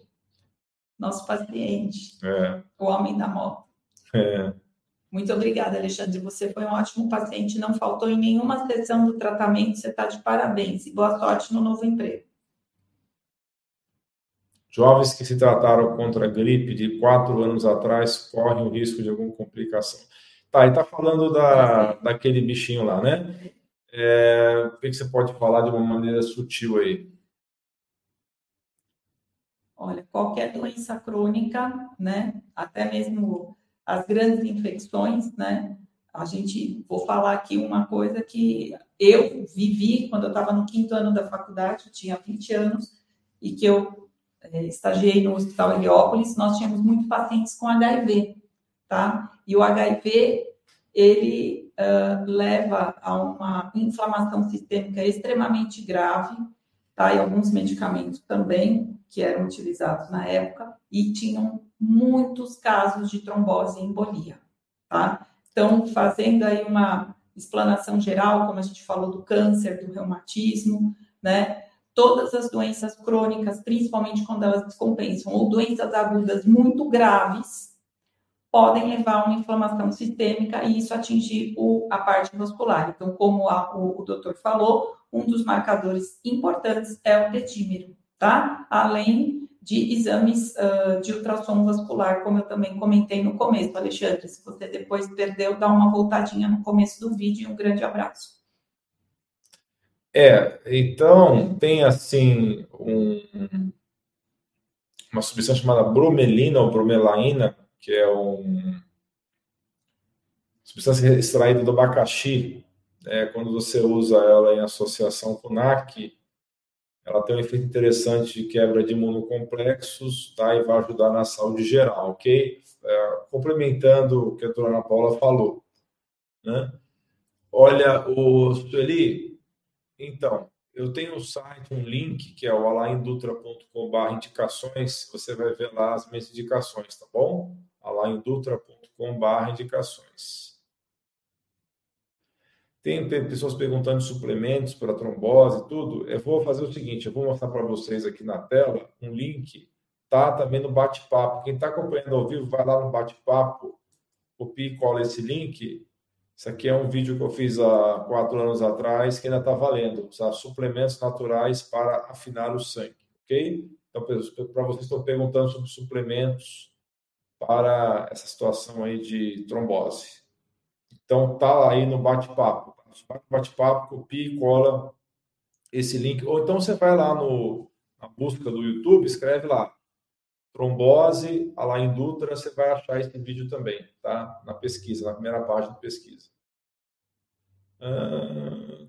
nosso paciente, é. o homem da moto. É. Muito obrigada, Alexandre. Você foi um ótimo paciente, não faltou em nenhuma sessão do tratamento. Você está de parabéns e boa sorte no novo emprego. Jovens que se trataram contra a gripe de quatro anos atrás correm o risco de alguma complicação. Tá, e tá falando da, daquele bichinho lá, né? É, o que você pode falar de uma maneira sutil aí? Olha, qualquer doença crônica, né? Até mesmo as grandes infecções, né? A gente, vou falar aqui uma coisa que eu vivi quando eu estava no quinto ano da faculdade, tinha 20 anos, e que eu é, estagiei no Hospital Heliópolis, nós tínhamos muitos pacientes com HIV, tá? E o HIV, ele uh, leva a uma inflamação sistêmica extremamente grave, tá? E alguns medicamentos também, que eram utilizados na época, e tinham muitos casos de trombose e embolia, tá? Então, fazendo aí uma explanação geral, como a gente falou do câncer, do reumatismo, né? Todas as doenças crônicas, principalmente quando elas descompensam, ou doenças agudas muito graves, podem levar a uma inflamação sistêmica e isso atingir o, a parte muscular. Então, como a, o, o doutor falou, um dos marcadores importantes é o dedímero, tá? Além de exames uh, de ultrassom vascular, como eu também comentei no começo, Alexandre. Se você depois perdeu, dá uma voltadinha no começo do vídeo e um grande abraço. É, então tem assim um, uma substância chamada bromelina ou bromelaína, que é uma substância extraída do abacaxi. Né? Quando você usa ela em associação com NAC, ela tem um efeito interessante de quebra de imunocomplexos tá? e vai ajudar na saúde geral, ok? É, complementando o que a doutora Ana Paula falou. Né? Olha, o Sueli, então, eu tenho um site, um link, que é o alaindutra.com.br indicações, você vai ver lá as minhas indicações, tá bom? alaindutra.com.br indicações. Tem pessoas perguntando suplementos para trombose e tudo. Eu vou fazer o seguinte: eu vou mostrar para vocês aqui na tela um link, tá? Também no bate-papo. Quem está acompanhando ao vivo, vai lá no bate-papo, copia e cola esse link. Isso aqui é um vídeo que eu fiz há quatro anos atrás, que ainda está valendo. Tá? Suplementos naturais para afinar o sangue, ok? Então, para vocês que estão perguntando sobre suplementos para essa situação aí de trombose. Então, tá aí no bate-papo. Bate-papo, copia e cola esse link. Ou então você vai lá no, na busca do YouTube, escreve lá trombose Alain Dutra, você vai achar esse vídeo também, tá? Na pesquisa, na primeira página de pesquisa. Ah,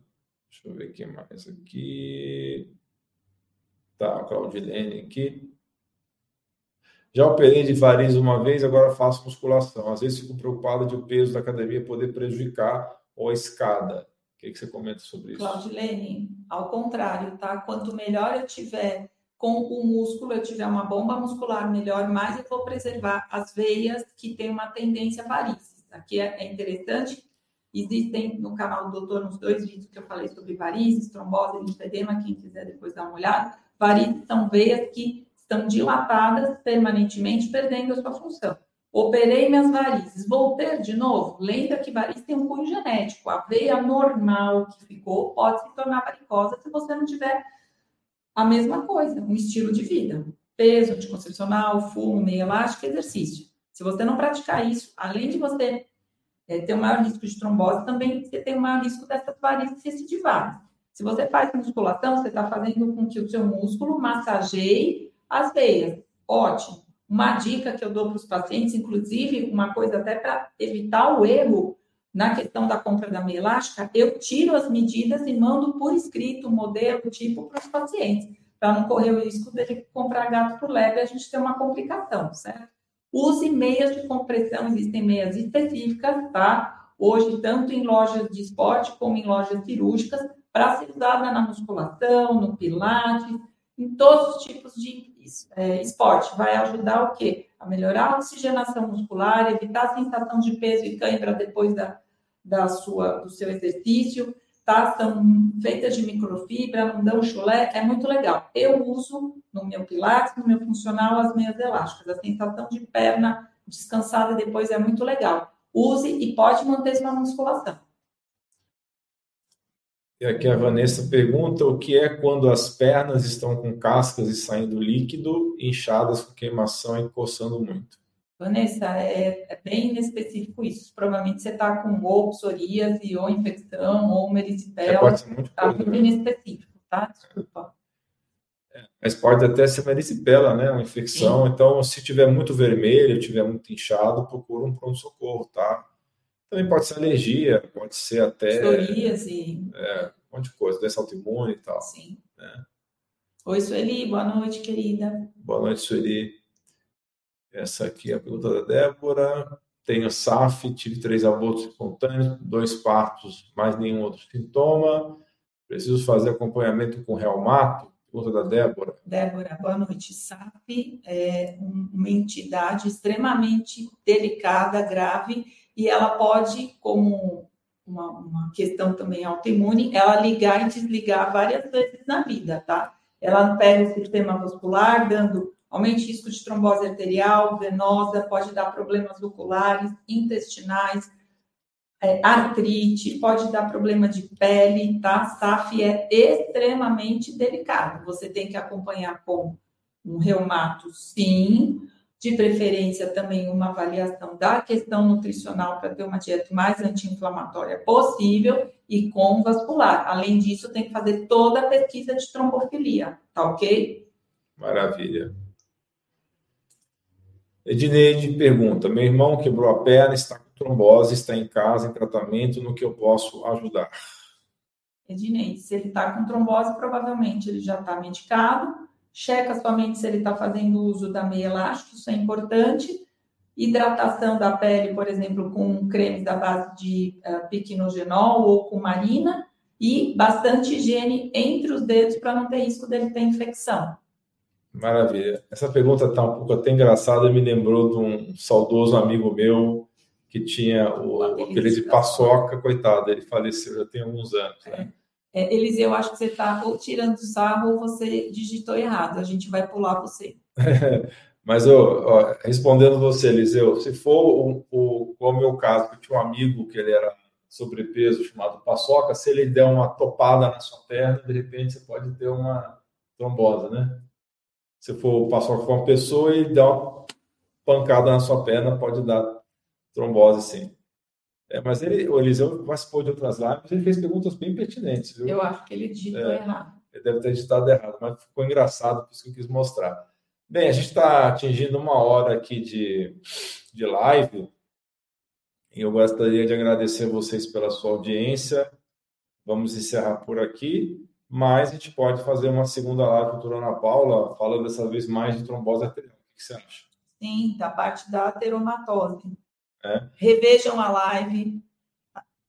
deixa eu ver o que mais aqui. Tá, Claudilene aqui. Já operei de varizes uma vez, agora faço musculação. Às vezes fico preocupado de o peso da academia poder prejudicar ou a escada. O que, que você comenta sobre isso? Claudilene, ao contrário, tá? Quanto melhor eu tiver com o músculo, eu tiver uma bomba muscular melhor, mais eu vou preservar as veias que têm uma tendência a varizes. Aqui é, é interessante, existem no canal do doutor uns dois vídeos que eu falei sobre varizes, trombose, linfedema, quem quiser depois dar uma olhada. Varizes são veias que estão dilatadas permanentemente, perdendo a sua função. Operei minhas varizes, vou ter de novo? Lembra que varizes tem um cunho genético. A veia normal que ficou pode se tornar varicosa se você não tiver a mesma coisa, um estilo de vida. Peso, anticoncepcional, fumo, meio elástico, exercício. Se você não praticar isso, além de você é, ter um maior risco de trombose, também você tem um maior risco dessas varizes recidivadas. Se você faz musculação, você está fazendo com que o seu músculo massageie as veias, ótimo. Uma dica que eu dou para os pacientes, inclusive, uma coisa até para evitar o erro na questão da compra da meia elástica, eu tiro as medidas e mando por escrito o modelo, tipo, para os pacientes, para não correr o risco de comprar gato por leve e a gente ter uma complicação, certo? Use meias de compressão, existem meias específicas, tá? Hoje, tanto em lojas de esporte como em lojas cirúrgicas, para ser usada na musculação, no pilates, em todos os tipos de é, esporte. Vai ajudar o quê? A melhorar a oxigenação muscular, evitar a sensação de peso e cãibra depois da, da sua, do seu exercício. Tá? São feitas de microfibra, não dão chulé, é muito legal. Eu uso no meu pilates, no meu funcional, as meias elásticas. A sensação de perna descansada depois é muito legal. Use e pode manter sua musculação. E aqui a Vanessa pergunta o que é quando as pernas estão com cascas e saindo líquido, inchadas com queimação e coçando muito. Vanessa, é, é bem inespecífico isso. Provavelmente você está com ou psoríase, ou infecção, ou merisipel. É, pode ser muito Está muito inespecífico, tá? Desculpa. É, mas pode até ser merisipela, né? Uma infecção. Sim. Então, se tiver muito vermelho, tiver muito inchado, procura um pronto-socorro, tá? Também pode ser alergia, pode ser até. Psoríase. É, um monte de coisa, doença autoimune e tal. Sim. Né? Oi, Sueli, boa noite, querida. Boa noite, Sueli. Essa aqui é a pergunta da Débora. Tenho SAF, tive três abortos espontâneos, dois partos, mais nenhum outro sintoma. Preciso fazer acompanhamento com reumato? Pergunta da Débora. Débora, boa noite. SAF é uma entidade extremamente delicada, grave e ela pode, como uma, uma questão também autoimune, ela ligar e desligar várias vezes na vida, tá? Ela pega o sistema vascular, dando aumento de risco de trombose arterial, venosa, pode dar problemas oculares, intestinais, é, artrite, pode dar problema de pele, tá? SAF é extremamente delicado. Você tem que acompanhar com um reumato, sim, de preferência também uma avaliação da questão nutricional para ter uma dieta mais anti-inflamatória possível e com vascular. Além disso, tem que fazer toda a pesquisa de trombofilia, tá ok? Maravilha. Edneide pergunta: meu irmão quebrou a perna, está com trombose, está em casa, em tratamento, no que eu posso ajudar? Edneide, se ele está com trombose, provavelmente ele já está medicado checa somente se ele está fazendo uso da meia elástica, isso é importante. Hidratação da pele, por exemplo, com cremes da base de uh, piquenogenol ou com marina, e bastante higiene entre os dedos para não ter risco dele ter infecção. Maravilha. Essa pergunta está um pouco até engraçada, me lembrou de um saudoso amigo meu que tinha o, o apelido de paçoca, coitado, ele faleceu já tem alguns anos. Né? É. É, Eliseu, acho que você está ou tirando sarro ou você digitou errado. A gente vai pular você. Mas ó, respondendo você, Eliseu, se for o, o, meu caso, que eu tinha um amigo que ele era sobrepeso, chamado paçoca, se ele der uma topada na sua perna, de repente você pode ter uma trombose, né? Se for o paçoca com uma pessoa e der uma pancada na sua perna, pode dar trombose, sim. É, mas ele, o Eliseu participou de outras lives, ele fez perguntas bem pertinentes, viu? Eu acho que ele digitou é, errado. Ele deve ter digitado errado, mas ficou engraçado, por isso que eu quis mostrar. Bem, a gente está atingindo uma hora aqui de, de live, e eu gostaria de agradecer vocês pela sua audiência. Vamos encerrar por aqui, mas a gente pode fazer uma segunda live com a Ana Paula, falando dessa vez mais de trombose arterial. O que você acha? Sim, da parte da ateromatose. É. Revejam a live,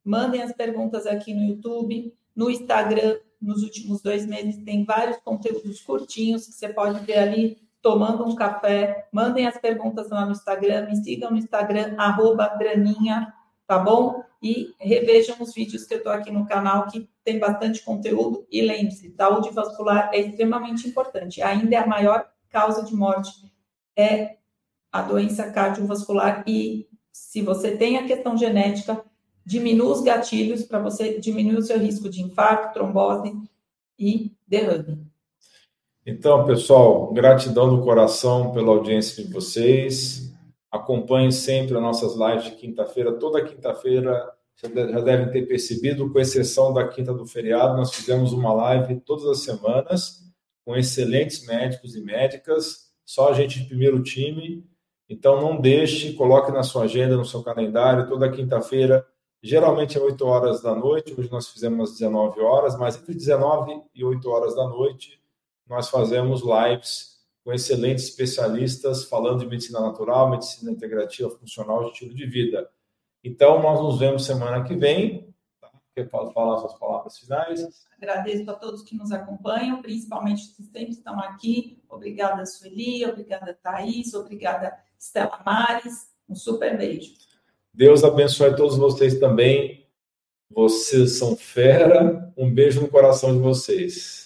mandem as perguntas aqui no YouTube, no Instagram. Nos últimos dois meses tem vários conteúdos curtinhos que você pode ver ali tomando um café. Mandem as perguntas lá no Instagram, me sigam no Instagram, graninha, tá bom? E revejam os vídeos que eu estou aqui no canal, que tem bastante conteúdo. E lembre-se, saúde vascular é extremamente importante. Ainda é a maior causa de morte é a doença cardiovascular e se você tem a questão genética, diminua os gatilhos para você diminuir o seu risco de infarto, trombose e derrame. Então, pessoal, gratidão do coração pela audiência de vocês. Acompanhem sempre as nossas lives de quinta-feira. Toda quinta-feira, já devem ter percebido, com exceção da quinta do feriado, nós fizemos uma live todas as semanas com excelentes médicos e médicas, só a gente de primeiro time então, não deixe, coloque na sua agenda, no seu calendário, toda quinta-feira, geralmente é 8 horas da noite, hoje nós fizemos às 19 horas, mas entre 19 e 8 horas da noite, nós fazemos lives com excelentes especialistas falando de medicina natural, medicina integrativa, funcional, estilo de vida. Então, nós nos vemos semana que vem. Tá? Quer falar suas palavras finais? Agradeço a todos que nos acompanham, principalmente os que sempre estão aqui. Obrigada, Sueli, obrigada, Thaís, obrigada, Estela Mares, um super beijo. Deus abençoe todos vocês também. Vocês são fera. Um beijo no coração de vocês.